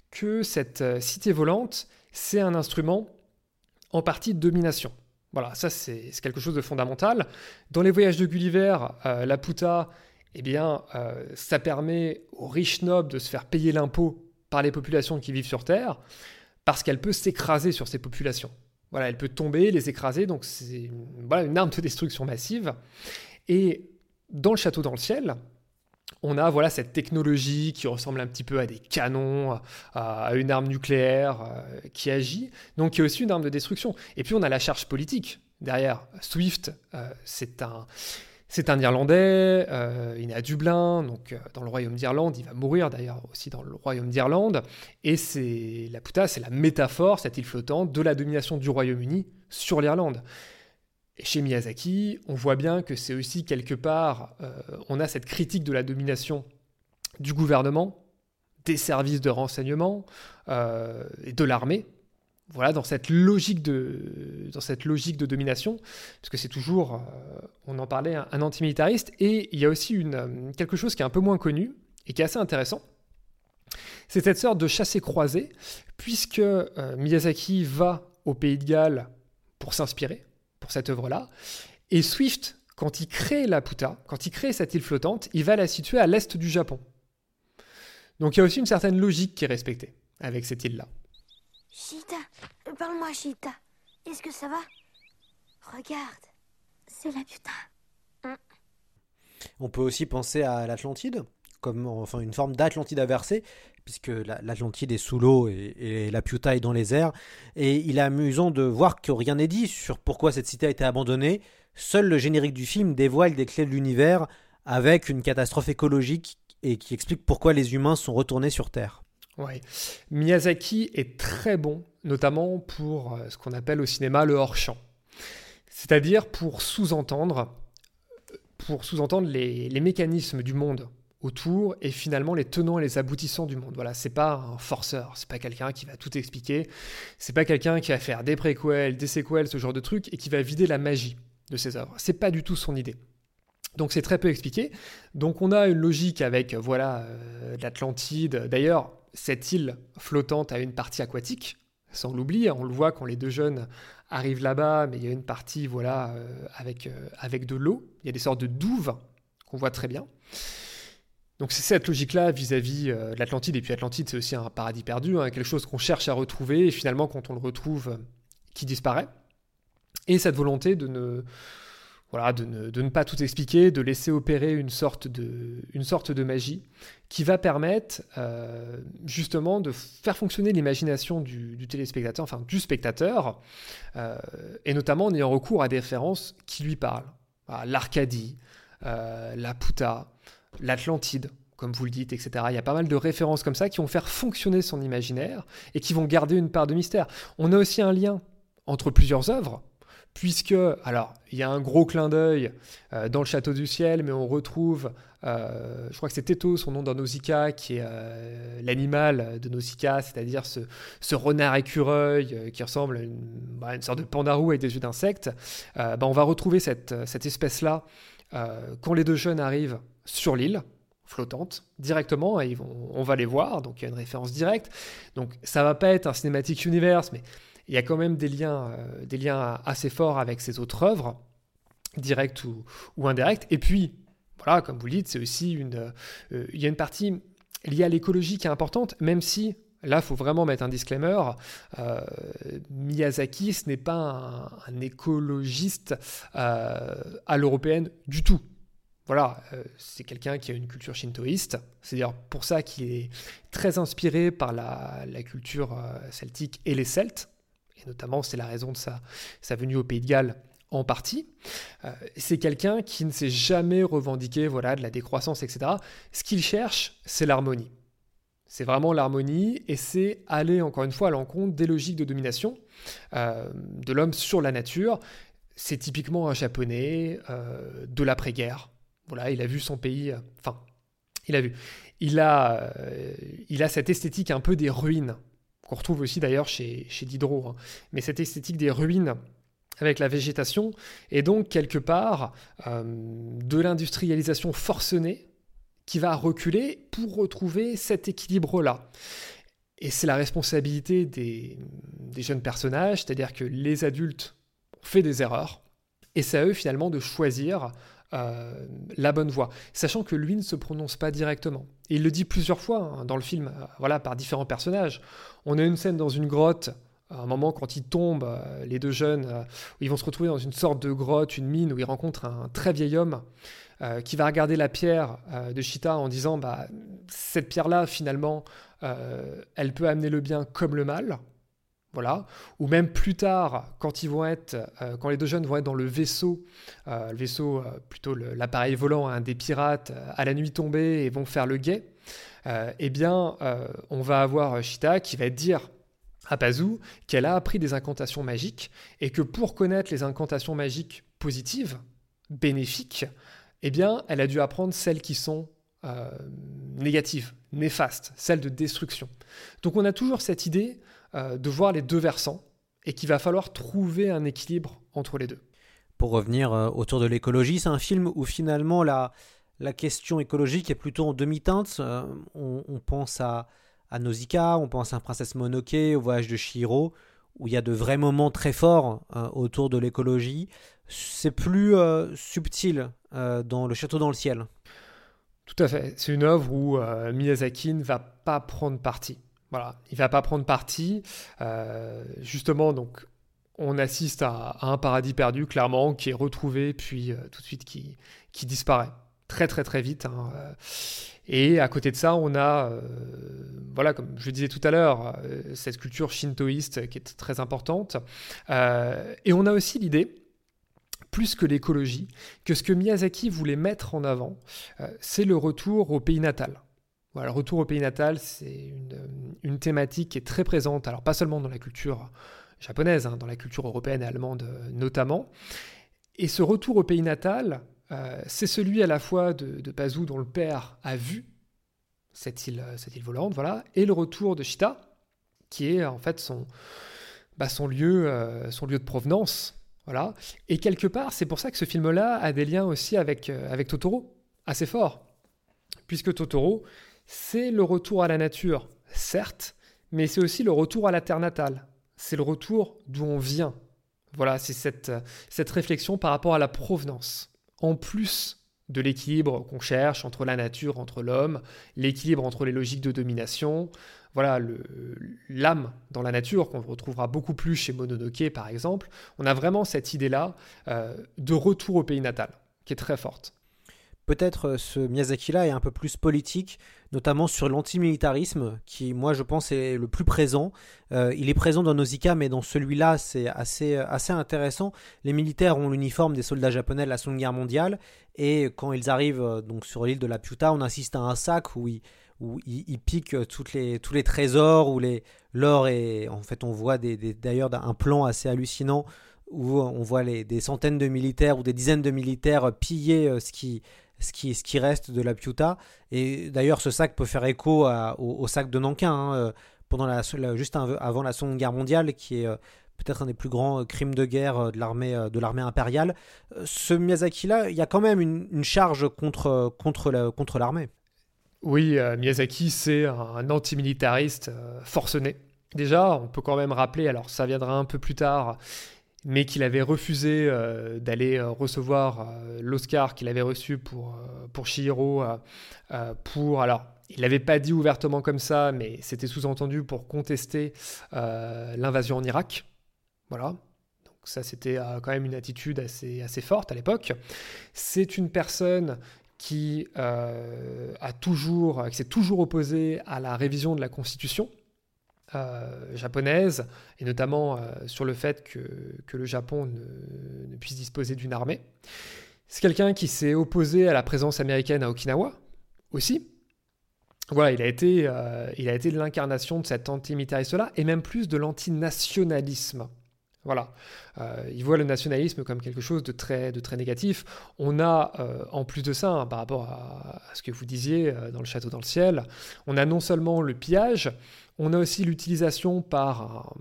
que cette cité volante, c'est un instrument en partie de domination. Voilà, ça c'est quelque chose de fondamental. Dans les voyages de Gulliver, euh, la puta, eh bien, euh, ça permet aux riches nobles de se faire payer l'impôt par les populations qui vivent sur Terre, parce qu'elle peut s'écraser sur ces populations. Voilà, elle peut tomber, les écraser, donc c'est voilà, une arme de destruction massive. Et dans le château dans le ciel, on a voilà cette technologie qui ressemble un petit peu à des canons, à, une arme nucléaire euh, qui agit, donc qui est aussi une arme de destruction. Et puis on a la charge politique derrière. Swift, euh, c'est un c'est un Irlandais, euh, il est à Dublin, donc dans le royaume d'Irlande, il va mourir d'ailleurs aussi dans le royaume d'Irlande, et c'est la c'est la métaphore, cette île flottante, de la domination du Royaume-Uni sur l'Irlande. Et chez Miyazaki, on voit bien que c'est aussi quelque part, euh, on a cette critique de la domination du gouvernement, des services de renseignement euh, et de l'armée. Voilà, dans cette logique de, dans cette logique de domination, parce que c'est toujours, euh, on en parlait, un, antimilitariste. Et il y a aussi une, quelque chose qui est un peu moins connu et qui est assez intéressant. C'est cette sorte de chassé-croisé, puisque Miyazaki va au Pays de Galles pour s'inspirer, pour cette œuvre-là. Et Swift, quand il crée la Puta, quand il crée cette île flottante, il va la situer à l'est du Japon. Donc il y a aussi une certaine logique qui est respectée avec cette île-là. Chita, parle-moi, Chita. Est-ce que ça va? Regarde, c'est la Puta. On peut aussi penser à l'Atlantide, comme enfin une forme d'Atlantide inversée, puisque l'Atlantide est sous l'eau et, la Piuta est dans les airs. Et il est amusant de voir que rien n'est dit sur pourquoi cette cité a été abandonnée. Seul le générique du film dévoile des clés de l'univers avec une catastrophe écologique et qui explique pourquoi les humains sont retournés sur Terre. Ouais. Miyazaki est très bon, notamment pour euh, ce qu'on appelle au cinéma le hors-champ. C'est-à-dire pour sous-entendre pour sous-entendre les mécanismes du monde autour et finalement les tenants et les aboutissants du monde. Voilà, c'est pas un forceur, c'est pas quelqu'un qui va tout expliquer, c'est pas quelqu'un qui va faire des préquels, des séquels, ce genre de trucs et qui va vider la magie de ses œuvres. C'est pas du tout son idée. Donc c'est très peu expliqué. Donc on a une logique avec voilà euh, l'Atlantide. D'ailleurs, cette île flottante a une partie aquatique, sans l'oublier. On le voit quand les deux jeunes arrivent là-bas, mais il y a une partie voilà euh, avec euh, avec de l'eau. Il y a des sortes de douves qu'on voit très bien. Donc c'est cette logique-là vis-à-vis euh, de l'Atlantide. Et puis Atlantide, c'est aussi un paradis perdu, hein, quelque chose qu'on cherche à retrouver, et finalement, quand on le retrouve, euh, qui disparaît. Et cette volonté de ne, voilà, de ne, pas tout expliquer, de laisser opérer une sorte de, magie qui va permettre euh, justement de faire fonctionner l'imagination du, téléspectateur, enfin du spectateur, et notamment en ayant recours à des références qui lui parlent. L'Arcadie, la Puta, l'Atlantide, comme vous le dites, etc. Il y a pas mal de références comme ça qui vont faire fonctionner son imaginaire et qui vont garder une part de mystère. On a aussi un lien entre plusieurs œuvres, puisque, alors, il y a un gros clin d'œil euh, dans le Château du Ciel, mais on retrouve, euh, je crois que c'est Teto, son nom dans Nausicaa, qui est euh, l'animal de Nausicaa, c'est-à-dire ce, ce, renard écureuil qui ressemble à une, bah, sorte de pandarou avec des yeux d'insecte. Bah, on va retrouver cette, cette espèce-là quand les deux jeunes arrivent sur l'île flottante directement et ils vont, on va les voir donc il y a une référence directe donc ça va pas être un cinématique universe mais il y a quand même des liens, euh, des liens assez forts avec ses autres œuvres, directes ou, ou indirectes. Et puis, voilà, comme vous le dites, c'est aussi une, euh, il y a une partie liée à l'écologie qui est importante, même si Là, il faut vraiment mettre un disclaimer. Euh, Miyazaki, ce n'est pas un, écologiste à l'européenne du tout. Voilà, c'est quelqu'un qui a une culture shintoïste. C'est dire pour ça qu'il est très inspiré par la, culture celtique et les Celtes notamment c'est la raison de sa, venue au Pays de Galles en partie. Euh, c'est quelqu'un qui ne s'est jamais revendiqué voilà, de la décroissance, etc. Ce qu'il cherche, c'est l'harmonie. C'est vraiment l'harmonie et c'est aller encore une fois à l'encontre des logiques de domination euh, de l'homme sur la nature. C'est typiquement un japonais euh, de l'après-guerre. Voilà, il a vu son pays, enfin, il a vu. Il a, il a cette esthétique un peu des ruines qu'on retrouve aussi d'ailleurs chez, chez Diderot. Hein. Mais cette esthétique des ruines avec la végétation, et donc quelque part euh, de l'industrialisation forcenée qui va reculer pour retrouver cet équilibre-là. Et c'est la responsabilité des, des jeunes personnages, c'est-à-dire que les adultes ont fait des erreurs, et c'est à eux finalement de choisir euh, la bonne voie, sachant que lui ne se prononce pas directement. Il le dit plusieurs fois hein, dans le film, euh, voilà, par différents personnages. On a une scène dans une grotte, à un moment quand ils tombent, euh, les deux jeunes, ils vont se retrouver dans une sorte de grotte, une mine, où ils rencontrent un très vieil homme qui va regarder la pierre de Chita en disant, bah, cette pierre-là, finalement, elle peut amener le bien comme le mal. Voilà. Ou même plus tard, quand ils vont être, euh, quand les deux jeunes vont être dans le vaisseau, euh, le vaisseau, euh, plutôt l'appareil volant hein, des pirates, à la nuit tombée et vont faire le guet, eh bien, on va avoir Chita qui va dire à Pazu qu'elle a appris des incantations magiques et que pour connaître les incantations magiques positives, bénéfiques, eh bien, elle a dû apprendre celles qui sont négatives, néfastes, celles de destruction. Donc on a toujours cette idée euh, de voir les deux versants et qu'il va falloir trouver un équilibre entre les deux. Pour revenir euh, autour de l'écologie, c'est un film où finalement la, la question écologique est plutôt en demi-teinte. Euh, on, pense à, à Nausicaa, on pense à Princesse Mononoke, au voyage de Shihiro, où il y a de vrais moments très forts autour de l'écologie. C'est plus subtil dans Le Château dans le ciel. Tout à fait. C'est une œuvre où Miyazaki ne va pas prendre parti. Voilà, il va pas prendre parti. Euh, justement, donc, on assiste à, un paradis perdu, clairement, qui est retrouvé, puis euh, tout de suite qui, disparaît. Très, très, très vite. Hein, euh. Et à côté de ça, on a, voilà, comme je disais tout à l'heure, cette culture shintoïste qui est très importante. et on a aussi l'idée, plus que l'écologie, que ce que Miyazaki voulait mettre en avant, c'est le retour au pays natal le retour au pays natal, c'est une, thématique qui est très présente, alors pas seulement dans la culture japonaise, hein, dans la culture européenne et allemande euh, notamment. Et ce retour au pays natal, euh, c'est celui à la fois de, de Pazu dont le père a vu cette île, cette île volante, voilà, et le retour de Shita, qui est en fait son, bah, son, lieu, euh, son lieu de provenance. Voilà. Et quelque part, c'est pour ça que ce film-là a des liens aussi avec, avec Totoro, assez forts. Puisque Totoro, c'est le retour à la nature, certes, mais c'est aussi le retour à la terre natale. C'est le retour d'où on vient. Voilà, c'est cette, cette réflexion par rapport à la provenance. En plus de l'équilibre qu'on cherche entre la nature, entre l'homme, l'équilibre entre les logiques de domination, voilà, l'âme dans la nature, qu'on retrouvera beaucoup plus chez Mononoke par exemple, on a vraiment cette idée-là euh, de retour au pays natal, qui est très forte. Peut-être euh, ce Miyazaki-là est un peu plus politique, notamment sur l'antimilitarisme, qui, moi, je pense, est le plus présent. Euh, il est présent dans Nausicaa, mais dans celui-là, c'est assez, assez intéressant. Les militaires ont l'uniforme des soldats japonais de la Seconde Guerre mondiale, et quand ils arrivent euh, donc sur l'île de la Piuta, on assiste à un sac où ils, où ils, piquent toutes les, tous les trésors, où l'or est... En fait, on voit d'ailleurs un plan assez hallucinant où on voit les, des centaines de militaires ou des dizaines de militaires piller ce qui, ce qui, reste de la Piuta. Et d'ailleurs, ce sac peut faire écho au, sac de Nankin, hein, pendant la, juste avant la Seconde Guerre mondiale, qui est peut-être un des plus grands crimes de guerre de l'armée impériale. Ce Miyazaki-là, il y a quand même une, charge contre l'armée. Oui, Miyazaki, c'est un antimilitariste forcené. Déjà, on peut quand même rappeler, alors ça viendra un peu plus tard, mais qu'il avait refusé euh, d'aller euh, recevoir euh, l'Oscar qu'il avait reçu pour, pour pour, alors, il l'avait pas dit ouvertement comme ça, mais c'était sous-entendu pour contester l'invasion en Irak. Voilà. Donc ça, c'était quand même une attitude assez, assez forte à l'époque. C'est une personne qui a toujours, qui s'est toujours opposée à la révision de la Constitution. Euh, japonaise, et notamment euh, sur le fait que, que le Japon ne, puisse disposer d'une armée. C'est quelqu'un qui s'est opposé à la présence américaine à Okinawa aussi. Voilà, il a été, euh, il a été l'incarnation de cet antimilitarisme-là, et même plus de l'antinationalisme. Voilà. il voit le nationalisme comme quelque chose de très, de très négatif. On a, en plus de ça, hein, par rapport à, ce que vous disiez dans le château dans le ciel, on a non seulement le pillage, on a aussi l'utilisation par,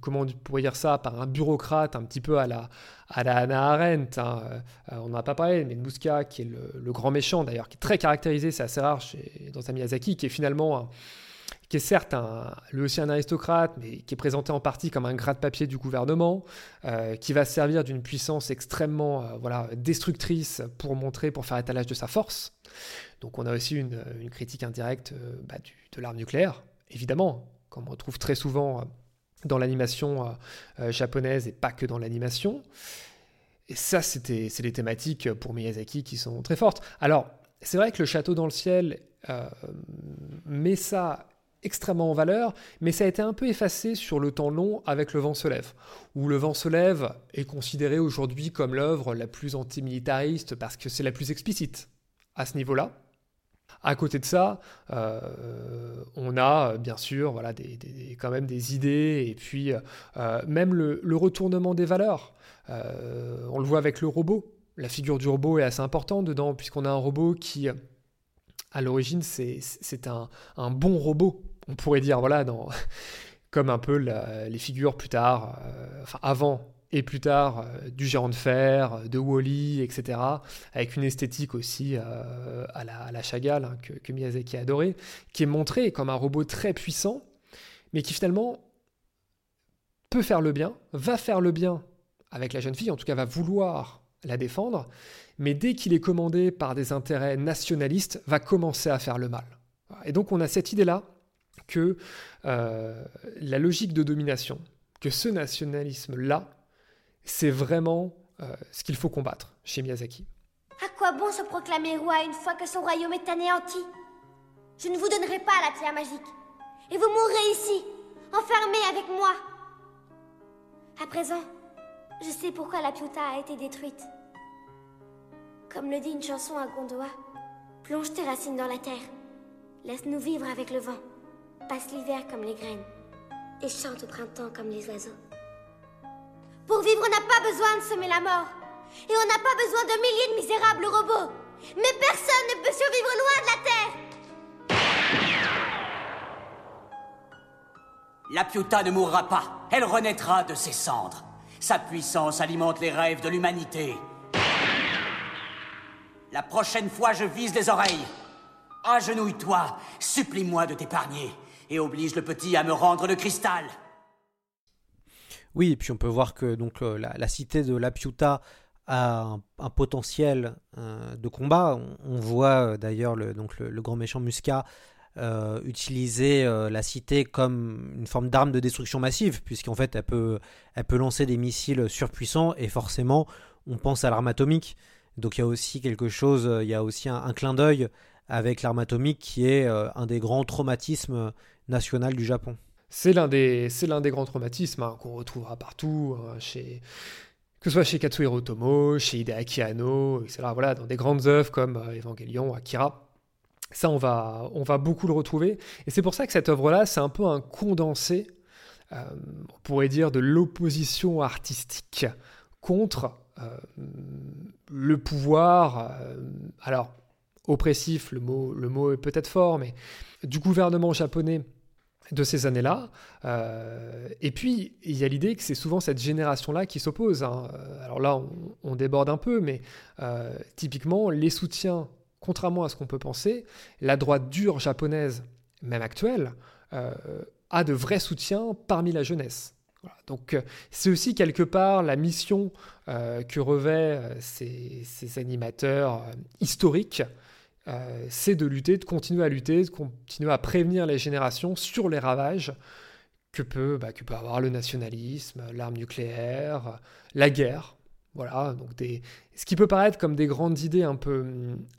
comment on pourrait dire ça, par un bureaucrate un petit peu à la, à la Hannah Arendt. Hein. Euh, on n'en a pas parlé, mais Mouska, qui est le, grand méchant d'ailleurs, qui est très caractérisé, c'est assez rare chez, dans sa Miyazaki, qui est finalement, qui est certes un, lui aussi un aristocrate, mais qui est présenté en partie comme un gras de papier du gouvernement, euh, qui va servir d'une puissance extrêmement euh, voilà, destructrice pour montrer, pour faire étalage de sa force. Donc on a aussi une, critique indirecte bah, de l'arme nucléaire évidemment, comme on retrouve très souvent euh, dans l'animation euh, euh, japonaise et pas que dans l'animation. Et ça, c'était, c'est des thématiques pour Miyazaki qui sont très fortes. Alors, c'est vrai que le château dans le ciel met ça extrêmement en valeur, mais ça a été un peu effacé sur le temps long avec Le vent se lève, où Le vent se lève est considéré aujourd'hui comme l'œuvre la plus antimilitariste parce que c'est la plus explicite à ce niveau-là. À côté de ça, euh, on a bien sûr voilà, des, quand même des idées et puis euh, même le, retournement des valeurs. Euh, on le voit avec le robot. La figure du robot est assez importante dedans puisqu'on a un robot qui, à l'origine, c'est un, bon robot. On pourrait dire, voilà, comme un peu les figures plus tard, enfin avant et plus tard euh, du géant de fer, euh, de Wally, etc., avec une esthétique aussi euh, à, la, à, Chagall hein, que, Miyazaki a adoré, qui est montré comme un robot très puissant, mais qui finalement peut faire le bien, va faire le bien avec la jeune fille, en tout cas va vouloir la défendre, mais dès qu'il est commandé par des intérêts nationalistes, va commencer à faire le mal. Et donc on a cette idée-là que la logique de domination, que ce nationalisme-là, c'est vraiment euh, ce qu'il faut combattre chez Miyazaki. À quoi bon se proclamer roi une fois que son royaume est anéanti? Je ne vous donnerai pas la pierre magique. Et vous mourrez ici, enfermé avec moi. À présent, je sais pourquoi la Piuta a été détruite. Comme le dit une chanson à Gondoa, plonge tes racines dans la terre. Laisse-nous vivre avec le vent. Passe l'hiver comme les graines. Et chante au printemps comme les oiseaux. Pour vivre, on n'a pas besoin de semer la mort. Et on n'a pas besoin de milliers de misérables robots. Mais personne ne peut survivre loin de la Terre. La Piuta ne mourra pas. Elle renaîtra de ses cendres. Sa puissance alimente les rêves de l'humanité. La prochaine fois, je vise les oreilles. Agenouille-toi, supplie-moi de t'épargner, et oblige le petit à me rendre le cristal. Oui, et puis on peut voir que donc euh, la, cité de Lapiuta a un, potentiel euh, de combat. On, voit euh, d'ailleurs le, le, grand méchant Musca utiliser la cité comme une forme d'arme de destruction massive, puisqu'en fait elle peut, elle peut lancer des missiles surpuissants et forcément on pense à l'arme atomique. Donc il y a aussi quelque chose, il y a aussi un, un clin d'œil avec l'arme atomique qui est un des grands traumatismes nationaux du Japon. C'est l'un des, des grands traumatismes hein, qu'on retrouvera partout, hein, chez, que ce soit chez Katsuhiro Tomo, chez Hideaki Anno, etc. Voilà, dans des grandes œuvres comme euh, Evangelion, Akira. Ça, on va, on va beaucoup le retrouver. Et c'est pour ça que cette œuvre-là, c'est un peu un condensé on pourrait dire, de l'opposition artistique contre le pouvoir, alors oppressif, le mot, le mot est peut-être fort, mais du gouvernement japonais de ces années-là. Euh, et puis, il y a l'idée que c'est souvent cette génération-là qui s'oppose. Hein. Alors là, on, déborde un peu, mais euh, typiquement, les soutiens, contrairement à ce qu'on peut penser, la droite dure japonaise, même actuelle, euh, a de vrais soutiens parmi la jeunesse. Donc c'est aussi quelque part la mission que ces, ces, animateurs historiques euh, c'est de lutter, de continuer à lutter, de continuer à prévenir les générations sur les ravages que peut, bah, que peut avoir le nationalisme, l'arme nucléaire, la guerre. Voilà, donc des, ce qui peut paraître comme des grandes idées un peu,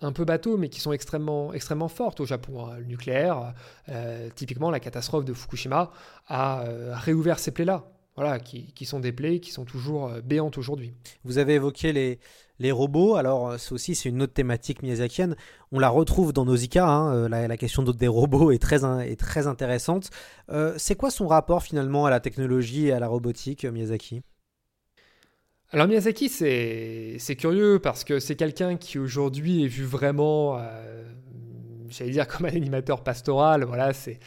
un peu bateau, mais qui sont extrêmement, extrêmement fortes au Japon. Hein. Le nucléaire, euh, typiquement la catastrophe de Fukushima, a euh, réouvert ces plaies-là voilà, qui, qui, sont des plaies qui sont toujours béantes aujourd'hui. Vous avez évoqué les, les robots, alors euh, c'est aussi c'est une autre thématique miyazakienne. On la retrouve dans Nausicaa. Hein, euh, la, question des robots est très, est très intéressante. Euh, c'est quoi son rapport finalement à la technologie et à la robotique, Miyazaki? Alors Miyazaki, c'est curieux parce que c'est quelqu'un qui aujourd'hui est vu vraiment, j'allais dire comme un animateur pastoral, voilà, c'est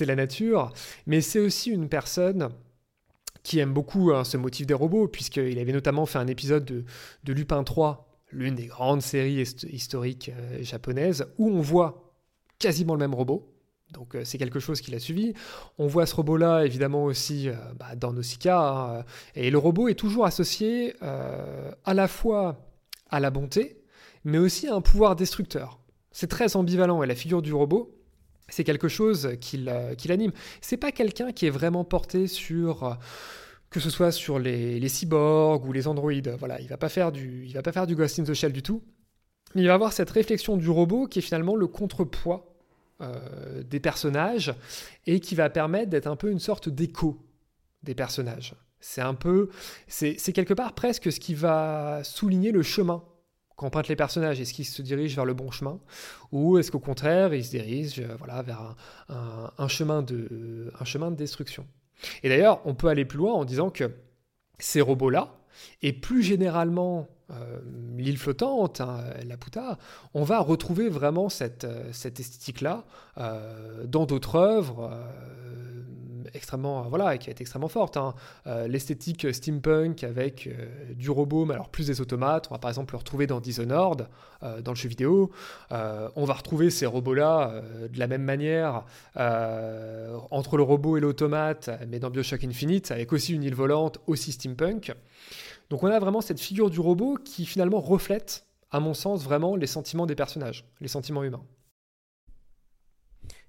la nature, mais c'est aussi une personne qui aime beaucoup hein, ce motif des robots, puisqu'il avait notamment fait un épisode de, Lupin 3, l'une des grandes séries historiques euh, japonaises, où on voit quasiment le même robot. Donc euh, c'est quelque chose qu'il a suivi. On voit ce robot-là évidemment aussi euh, bah, dans Nausicaa. Hein, et le robot est toujours associé à la fois à la bonté, mais aussi à un pouvoir destructeur. C'est très ambivalent et la figure du robot, c'est quelque chose qui l'anime. C'est pas quelqu'un qui est vraiment porté sur que ce soit sur les, cyborgs ou les androïdes. Voilà, il va pas faire du, il va pas faire du Ghost in the Shell du tout. Mais il va avoir cette réflexion du robot qui est finalement le contrepoids euh, des personnages et qui va permettre d'être un peu une sorte d'écho des personnages. C'est un peu, c'est quelque part presque ce qui va souligner le chemin qu'empruntent les personnages. Est-ce qu'ils se dirigent vers le bon chemin Ou est-ce qu'au contraire, ils se dirigent euh, voilà, vers un, chemin de, destruction? Et d'ailleurs, on peut aller plus loin en disant que ces robots-là, et plus généralement euh, l'île flottante, hein, la Puta, on va retrouver vraiment cette, euh, cette esthétique-là dans d'autres œuvres extrêmement, voilà, qui a été extrêmement forte. Hein. Euh, l'esthétique steampunk avec euh, du robot, mais alors plus des automates. On va par exemple le retrouver dans Dishonored, euh, dans le jeu vidéo. on va retrouver ces robots-là de la même manière entre le robot et l'automate, mais dans Bioshock Infinite, avec aussi une île volante, aussi steampunk. Donc on a vraiment cette figure du robot qui finalement reflète, à mon sens, vraiment les sentiments des personnages, les sentiments humains.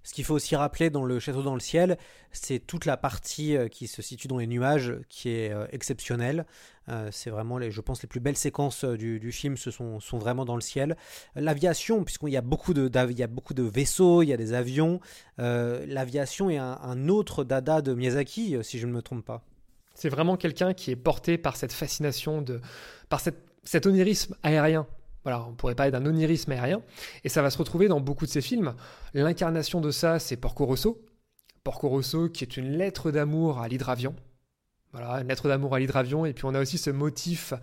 Ce qu'il faut aussi rappeler dans le château dans le ciel, c'est toute la partie euh, qui se situe dans les nuages qui est euh, exceptionnelle. Euh, c'est vraiment, les, je pense, les plus belles séquences du, film ce sont, sont, vraiment dans le ciel. L'aviation, puisqu'il y, a beaucoup de, il y a beaucoup de vaisseaux, il y a des avions. L'aviation est un, autre dada de Miyazaki, si je ne me trompe pas. C'est vraiment quelqu'un qui est porté par cette fascination, de, par cet onirisme aérien voilà, on pourrait parler d'un onirisme aérien, et ça va se retrouver dans beaucoup de ses films. L'incarnation de ça, c'est Porco Rosso. Porco Rosso, qui est une lettre d'amour à l'hydravion. Voilà, une lettre d'amour à l'hydravion, et puis on a aussi ce motif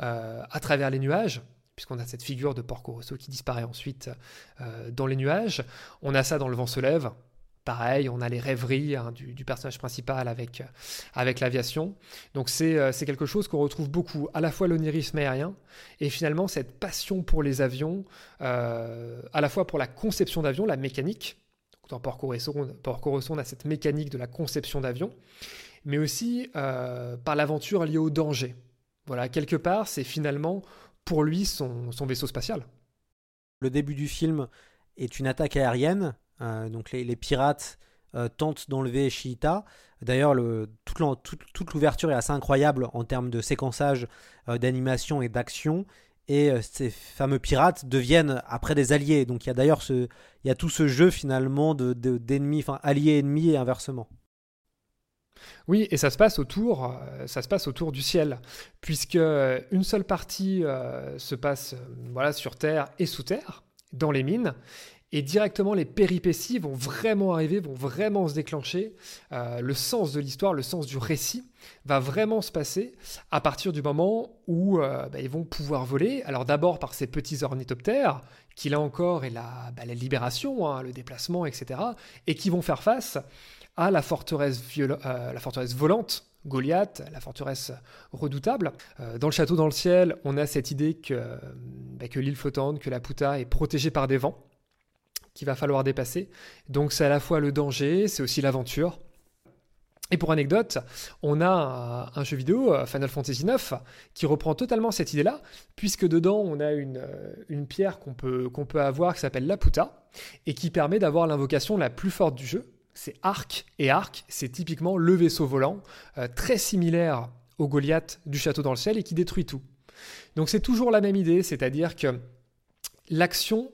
euh, à travers les nuages, puisqu'on a cette figure de Porco Rosso qui disparaît ensuite euh, dans les nuages. On a ça dans Le vent se lève, Pareil, on a les rêveries hein, du, personnage principal avec, euh, avec l'aviation. Donc euh, c'est quelque chose qu'on retrouve beaucoup, à la fois l'onirisme aérien et finalement cette passion pour les avions, euh, à la fois pour la conception d'avion, la mécanique. dans Porco on a cette mécanique de la conception d'avion, mais aussi par l'aventure liée au danger. Voilà, quelque part, c'est finalement pour lui son, son vaisseau spatial. Le début du film est une attaque aérienne donc les, pirates euh, tentent d'enlever Shiita. D'ailleurs, toute l'ouverture est assez incroyable en termes de séquençage, euh, d'animation et d'action. Et ces fameux pirates deviennent après des alliés. Donc il y a d'ailleurs tout ce jeu finalement de, d'ennemis, enfin alliés ennemis et inversement. Oui, et ça se passe autour, ça se passe autour du ciel, puisque une seule partie se passe voilà sur Terre et sous Terre, dans les mines, Et directement, les péripéties vont vraiment arriver, vont vraiment se déclencher. Euh, le sens de l'histoire, le sens du récit va vraiment se passer à partir du moment où euh, bah, ils vont pouvoir voler. Alors d'abord par ces petits ornithoptères, qui là encore est la, bah, libération, hein, le déplacement, etc. Et qui vont faire face à la forteresse, euh, volante Goliath, la forteresse redoutable. dans le château dans le ciel, on a cette idée que, bah, que l'île flottante, que la Puta est protégée par des vents qu'il va falloir dépasser. Donc c'est à la fois le danger, c'est aussi l'aventure. Et pour anecdote, on a un, jeu vidéo, euh, Final Fantasy IX, qui reprend totalement cette idée-là, puisque dedans on a une, euh, une pierre qu'on peut, peut avoir qui s'appelle la Puta, et qui permet d'avoir l'invocation la plus forte du jeu. C'est Arc, et Arc, c'est typiquement le vaisseau volant, euh, très similaire au Goliath du château dans le ciel, et qui détruit tout. Donc c'est toujours la même idée, c'est-à-dire que l'action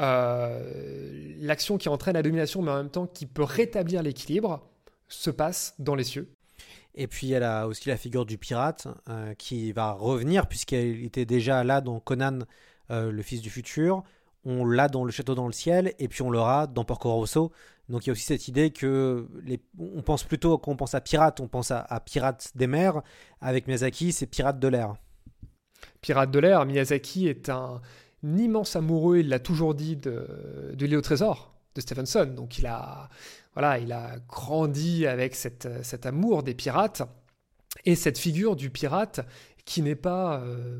euh, l'action qui entraîne la domination, mais en même temps qui peut rétablir l'équilibre, se passe dans les cieux. Et puis elle a aussi la figure du pirate euh, qui va revenir puisqu'elle était déjà là dans Conan, euh, le fils du futur. On l'a dans le château dans le ciel et puis on l'aura dans Porco Rosso. Donc il y a aussi cette idée que les... on pense plutôt quand on pense à pirate, on pense à, à pirates des mers. Avec Miyazaki, c'est pirate de l'air. Pirate de l'air, Miyazaki est un immense amoureux, il l'a toujours dit, de, de Léo Trésor, de Stevenson. Donc il a, voilà, il a grandi avec cette, cet amour des pirates et cette figure du pirate qui n'est pas euh,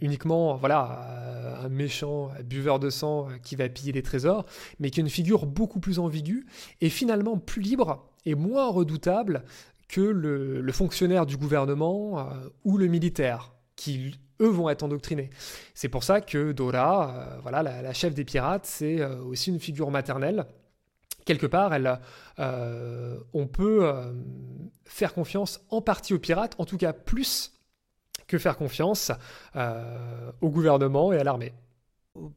uniquement voilà un méchant buveur de sang qui va piller des trésors, mais qui est une figure beaucoup plus ambiguë et finalement plus libre et moins redoutable que le, fonctionnaire du gouvernement euh, ou le militaire, qui eux vont être endoctrinés. C'est pour ça que Dora, euh, voilà, la, chef des pirates, c'est euh, aussi une figure maternelle. Quelque part, elle, euh, on peut faire confiance en partie aux pirates, en tout cas plus que faire confiance au gouvernement et à l'armée.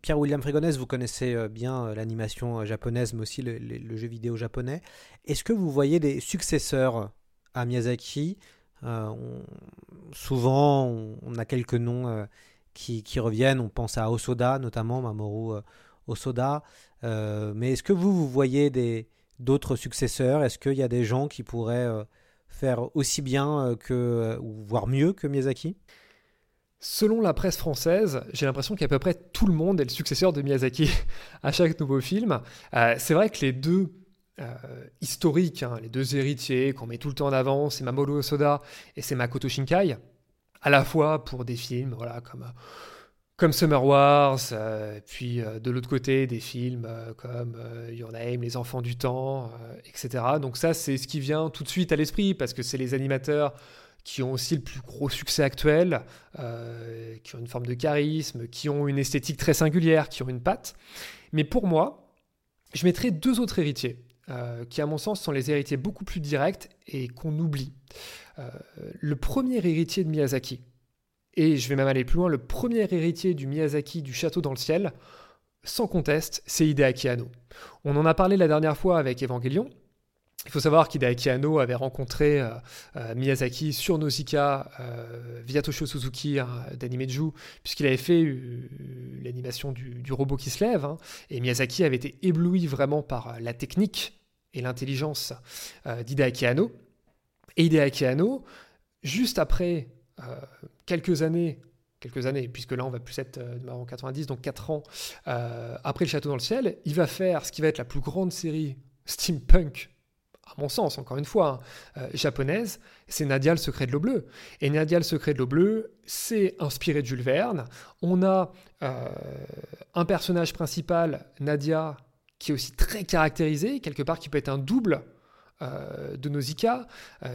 Pierre-William Frégonès, vous connaissez bien l'animation japonaise, mais aussi le jeu vidéo japonais. Est-ce que vous voyez des successeurs à Miyazaki euh, souvent, on, a quelques noms euh, qui, reviennent. On pense à Osoda, notamment Mamoru euh, Osoda. mais est-ce que vous, vous voyez des, d'autres successeurs? Est-ce qu'il y a des gens qui pourraient faire aussi bien que, ou voire mieux que Miyazaki? Selon la presse française, j'ai l'impression qu'à peu près tout le monde est le successeur de Miyazaki à chaque nouveau film. c'est vrai que les deux euh, historiques, hein, les deux héritiers qu'on met tout le temps en avant, c'est Mamoru Osoda et c'est Makoto Shinkai, à la fois pour des films voilà, comme, comme Summer Wars, euh, puis euh, de l'autre côté des films comme Your Name, Les Enfants du Temps, etc. Donc ça c'est ce qui vient tout de suite à l'esprit parce que c'est les animateurs qui ont aussi le plus gros succès actuel, qui ont une forme de charisme, qui ont une esthétique très singulière, qui ont une patte. Mais pour moi, je mettrais deux autres héritiers. Euh, qui à mon sens sont les héritiers beaucoup plus directs et qu'on oublie. Euh, le premier héritier de Miyazaki, et je vais même aller plus loin, le premier héritier du Miyazaki du Château dans le ciel, sans conteste, c'est Hideaki Anno. On en a parlé la dernière fois avec Evangelion, il faut savoir qu'Hideaki Anno avait rencontré euh, euh, Miyazaki sur Nausicaa euh, via Toshio Suzuki hein, d'Animeju, puisqu'il avait fait l'animation du, robot qui se lève. Hein. et Miyazaki avait été ébloui vraiment par la technique et l'intelligence d'Hideaki Anno. Et Hideaki Anno, juste après quelques années quelques années, puisque là on va plus être en 90, donc 4 ans après le Château dans le ciel, il va faire ce qui va être la plus grande série steampunk mon sens, encore une fois, hein, euh, japonaise, c'est Nadia le secret de l'eau bleue. Et Nadia le secret de l'eau bleue, c'est inspiré de Jules Verne. On a euh, un personnage principal, Nadia, qui est aussi très caractérisé, quelque part qui peut être un double euh, de Nausicaa,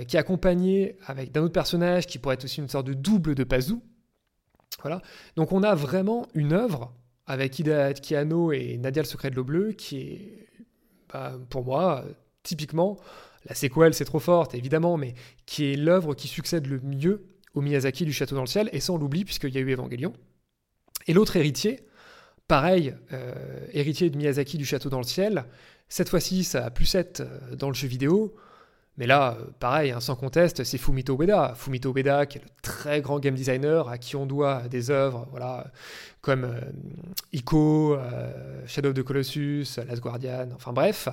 qui est accompagné avec d'un autre personnage qui pourrait être aussi une sorte de double de Pazu. Voilà. Donc on a vraiment une œuvre avec Ida Kiano et Nadia le secret de l'eau bleue qui est, bah, pour moi, typiquement, la sequel c'est trop forte évidemment, mais qui est l'œuvre qui succède le mieux au Miyazaki du Château dans le ciel, et sans l'oubli puisqu'il y a eu Evangelion. Et l'autre héritier, pareil, euh, héritier de Miyazaki du Château dans le ciel, cette fois-ci ça a plus être euh, dans le jeu vidéo, Mais là, euh, pareil, hein, sans conteste, c'est Fumito Ueda. Fumito Ueda, qui est le très grand game designer, à qui on doit des œuvres voilà, comme euh, Ico, euh, Shadow of the Colossus, Last Guardian, enfin bref.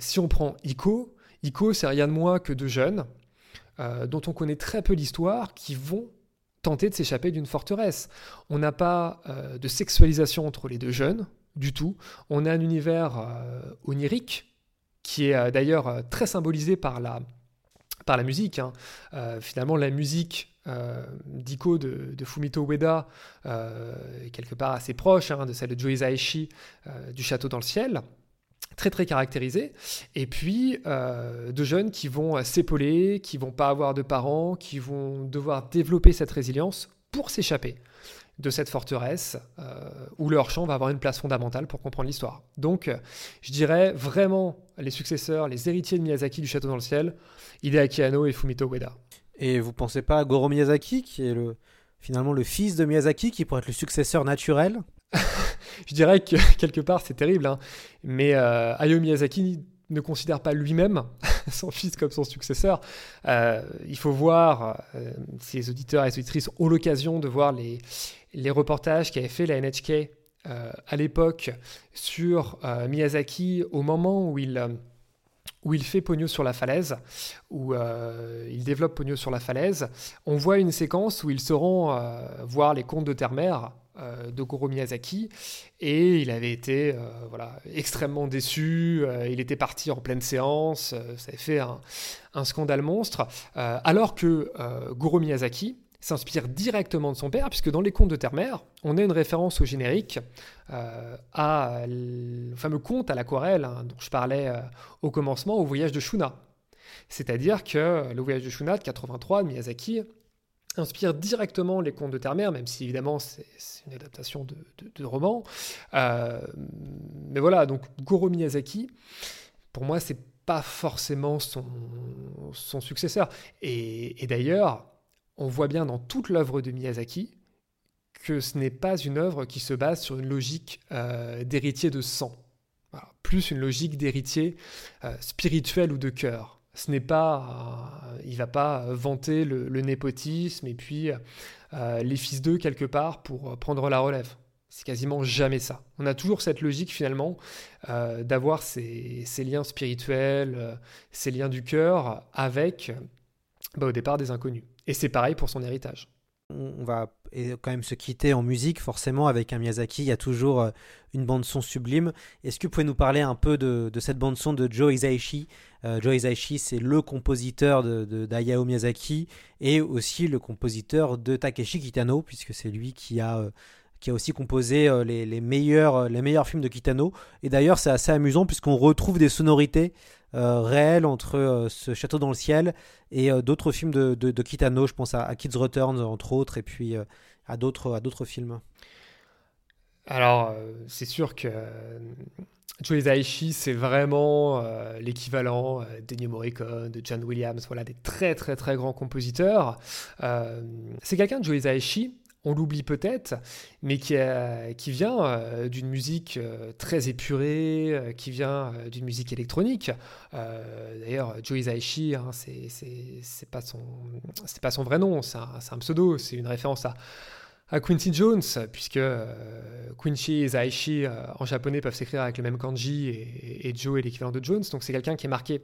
si on prend Ico, Ico, c'est rien de moins que deux jeunes dont on connaît très peu l'histoire, qui vont tenter de s'échapper d'une forteresse. On n'a pas de sexualisation entre les deux jeunes, du tout. On a un univers onirique, qui est euh, d'ailleurs euh, très symbolisé par la, musique. Hein. Euh, finalement, la musique d'Iko de, Fumito Ueda quelque part assez proche hein, de celle de Joe du Château dans le ciel. Très très caractérisée. Et puis, de jeunes qui vont s'épauler, qui vont pas avoir de parents, qui vont devoir développer cette résilience pour s'échapper de cette forteresse euh, où leur chant va avoir une place fondamentale pour comprendre l'histoire. Donc, euh, je dirais vraiment les successeurs, les héritiers de Miyazaki du Château dans le ciel, Hideaki Anno et Fumito Ueda. Et vous pensez pas à Goro Miyazaki, qui est le, finalement le fils de Miyazaki, qui pourrait être le successeur naturel? Je dirais que quelque part c'est terrible, hein. mais euh, Hayao Miyazaki ne considère pas lui-même son fils comme son successeur. Euh, il faut voir, si les auditeurs et les auditrices ont l'occasion de voir les, les reportages qu'avait fait la NHK euh, à l'époque sur euh, Miyazaki au moment où il, euh, où il fait Pogno sur la falaise, où il développe Pogno sur la falaise, on voit une séquence où il se rend voir les contes de terre-mère de Goro Miyazaki et il avait été voilà, extrêmement déçu, il était parti en pleine séance, ça avait fait un, un scandale monstre, alors que Goro Miyazaki, s'inspire directement de son père, puisque dans les contes de Terre-Mère, on a une référence au générique euh, à le fameux conte à l'aquarelle hein, dont je parlais euh, au commencement, au voyage de Shuna. C'est-à-dire que le voyage de Shuna de 83 de Miyazaki inspire directement les contes de Terre-Mère, même si évidemment c'est une adaptation de, roman. Euh, mais voilà, donc Goro Miyazaki, pour moi, c'est pas forcément son, successeur. Et d'ailleurs, on voit bien dans toute l'œuvre de Miyazaki que ce n'est pas une œuvre qui se base sur une logique euh, d'héritier de sang, plus une logique d'héritier euh, spirituel ou de cœur. Ce n'est pas, euh, il va pas vanter le, népotisme et puis les fils d'eux quelque part pour prendre la relève. C'est quasiment jamais ça. On a toujours cette logique finalement d'avoir ces, liens spirituels, ces liens du cœur avec, bah, au départ, des inconnus. Et c'est pareil pour son héritage. On va quand même se quitter en musique, forcément, avec un Miyazaki. Il y a toujours euh, une bande-son sublime. Est-ce que vous pouvez nous parler un peu de, cette bande-son de Joe Hisaishi? Euh, Joe Hisaishi, c'est le compositeur d'Ayao de, Miyazaki et aussi le compositeur de Takeshi Kitano, puisque c'est lui qui a. Euh, qui a aussi composé les, meilleurs, les meilleurs films de Kitano. Et d'ailleurs, c'est assez amusant puisqu'on retrouve des sonorités réel entre euh, ce Château dans le ciel et euh, d'autres films de, de, Kitano. Je pense à, Kids Returns entre autres, et puis à d'autres films. Alors, c'est sûr que Joe Hisaishi, c'est vraiment l'équivalent d'Ennio Morricone, de John Williams, voilà, des très très très grands compositeurs. c'est quelqu'un, Joe Hisaishi, on l'oublie peut-être, mais qui, qui vient euh, d'une musique euh, très épurée, euh, qui vient d'une musique électronique. D'ailleurs, Joe Hisaishi, hein, c'est pas, son, pas son vrai nom, c'est un, pseudo, c'est une référence à, à Quincy Jones, puisque Quincy et Hisaishi en japonais peuvent s'écrire avec le même kanji et Joe est l'équivalent de Jones, donc c'est quelqu'un qui est marqué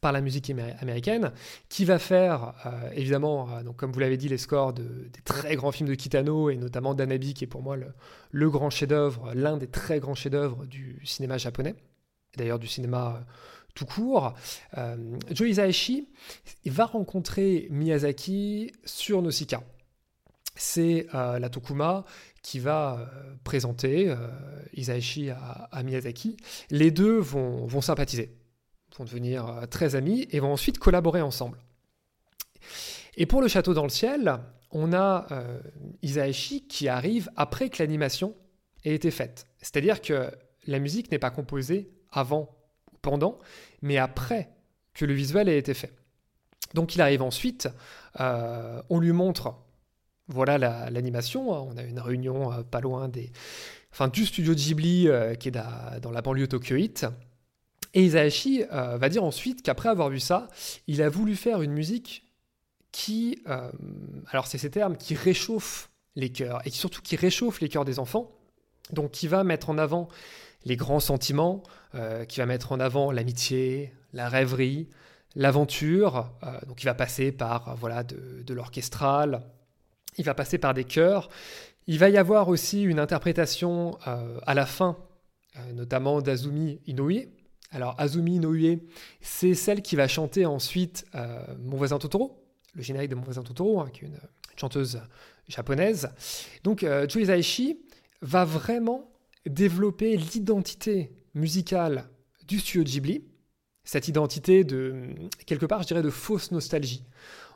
par la musique américaine, qui va faire euh, évidemment, euh, donc comme vous l'avez dit, les scores de, des très grands films de Kitano et notamment d'Anabi, qui est pour moi le, grand chef-d'œuvre, l'un des très grands chefs-d'œuvre du cinéma japonais, d'ailleurs du cinéma euh, tout court. Joe Hisaishi va rencontrer Miyazaki sur Nausicaa. C'est la Tokuma qui va présenter Hisaishi à, Miyazaki. Les deux vont, vont sympathiser devenir euh, très amis et vont ensuite collaborer ensemble. Et pour le château dans le ciel, on a euh, qui arrive après que l'animation ait été faite. C'est-à-dire que la musique n'est pas composée avant ou pendant, mais après que le visuel ait été fait. Donc il arrive ensuite, euh, on lui montre, voilà l'animation, hein. on a une réunion pas loin des, enfin, du studio Ghibli qui est dans la banlieue tokyoïte, Et Isaashi euh, va dire ensuite qu'après avoir vu ça, il a voulu faire une musique qui, euh, alors c'est ces termes, qui réchauffe les cœurs, et surtout qui réchauffe les cœurs des enfants, donc qui va mettre en avant les grands sentiments, euh, qui va mettre en avant l'amitié, la rêverie, l'aventure, donc il va passer par voilà de, de l'orchestral, il va passer par des chœurs, il va y avoir aussi une interprétation à la fin, notamment d'Azumi Inoue, alors Azumi Inoue, c'est celle qui va chanter ensuite euh, Mon voisin Totoro, le générique de Mon voisin Totoro, hein, qui est une, chanteuse japonaise. Donc euh, Isaishi va vraiment développer l'identité musicale du studio Ghibli, cette identité de, quelque part, je dirais, de fausse nostalgie.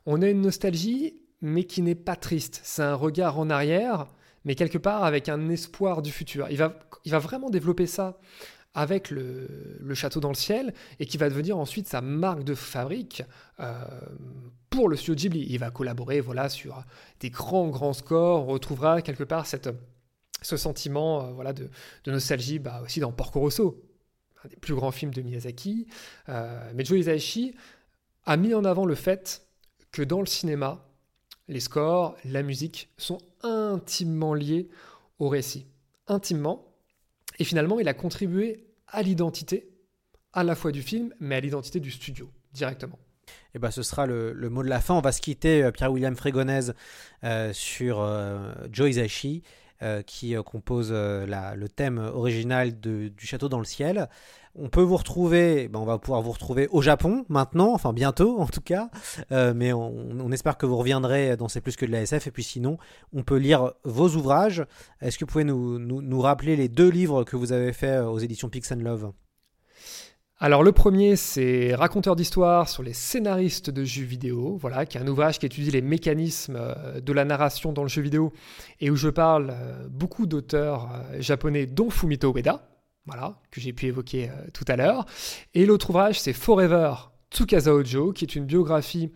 On a une nostalgie, mais qui n'est pas triste. C'est un regard en arrière, mais quelque part avec un espoir du futur. Il va, il va vraiment développer ça avec le, château dans le ciel et qui va devenir ensuite sa marque de fabrique euh, pour le studio Ghibli. Il va collaborer voilà, sur des grands, grands scores. On retrouvera quelque part ce sentiment euh, voilà, de, nostalgie bah, aussi dans Porco Rosso, un des plus grands films de Miyazaki. Euh, mais Joe Hisaishi a mis en avant le fait que dans le cinéma, les scores, la musique sont intimement liés au récit. Intimement, et finalement, il a contribué à l'identité, à la fois du film, mais à l'identité du studio, directement. Et eh ben, ce sera le, mot de la fin. On va se quitter, euh, Pierre-William Frégonèse, euh, sur euh, Joe Hisaishi, qui compose le thème original du Château dans le ciel. On peut vous retrouver, ben on va pouvoir vous retrouver au Japon maintenant, enfin bientôt en tout cas, euh, mais on, espère que vous reviendrez dans C'est plus que de la SF. Et puis sinon, on peut lire vos ouvrages. Est-ce que vous pouvez nous, nous, rappeler les deux livres que vous avez faits aux éditions Pix and Love? Alors le premier, c'est Raconteur d'histoire sur les scénaristes de jeux vidéo, voilà, qui est un ouvrage qui étudie les mécanismes euh, de la narration dans le jeu vidéo et où je parle euh, beaucoup d'auteurs japonais, dont Fumito Ueda, voilà, que j'ai pu évoquer euh, tout à l'heure. Et l'autre ouvrage, c'est Forever Tsukasa Ojo, qui est une biographie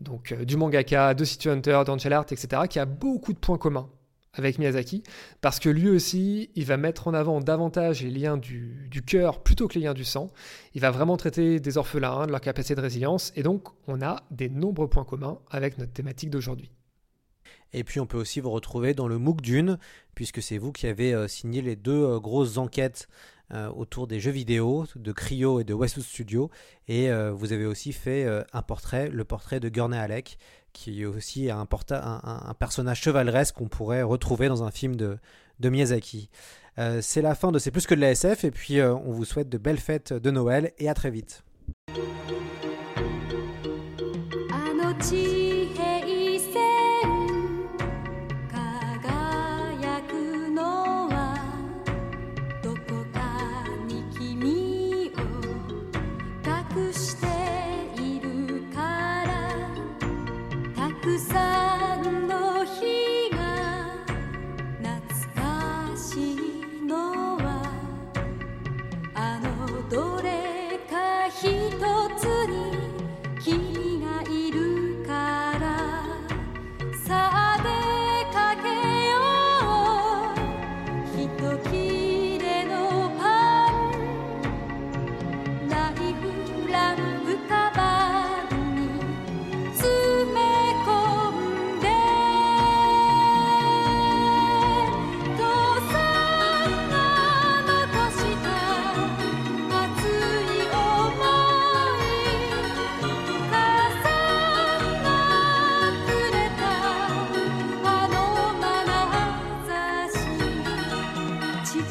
donc, euh, du mangaka, de City Hunter, d'Angel Art, etc., qui a beaucoup de points communs avec Miyazaki, parce que lui aussi, il va mettre en avant davantage les liens du, du cœur plutôt que les liens du sang. Il va vraiment traiter des orphelins, de leur capacité de résilience, et donc on a des nombreux points communs avec notre thématique d'aujourd'hui. Et puis on peut aussi vous retrouver dans le MOOC Dune, puisque c'est vous qui avez euh, signé les deux euh, grosses enquêtes euh, autour des jeux vidéo de Cryo et de Westwood Studio. Et vous avez aussi fait un portrait, le portrait de Gurney Alec, qui est aussi un, un, personnage chevaleresque qu'on pourrait retrouver dans un film de, de Miyazaki. c'est la fin de C'est plus que de la SF, et puis on vous souhaite de belles fêtes de Noël, et à très vite.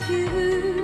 you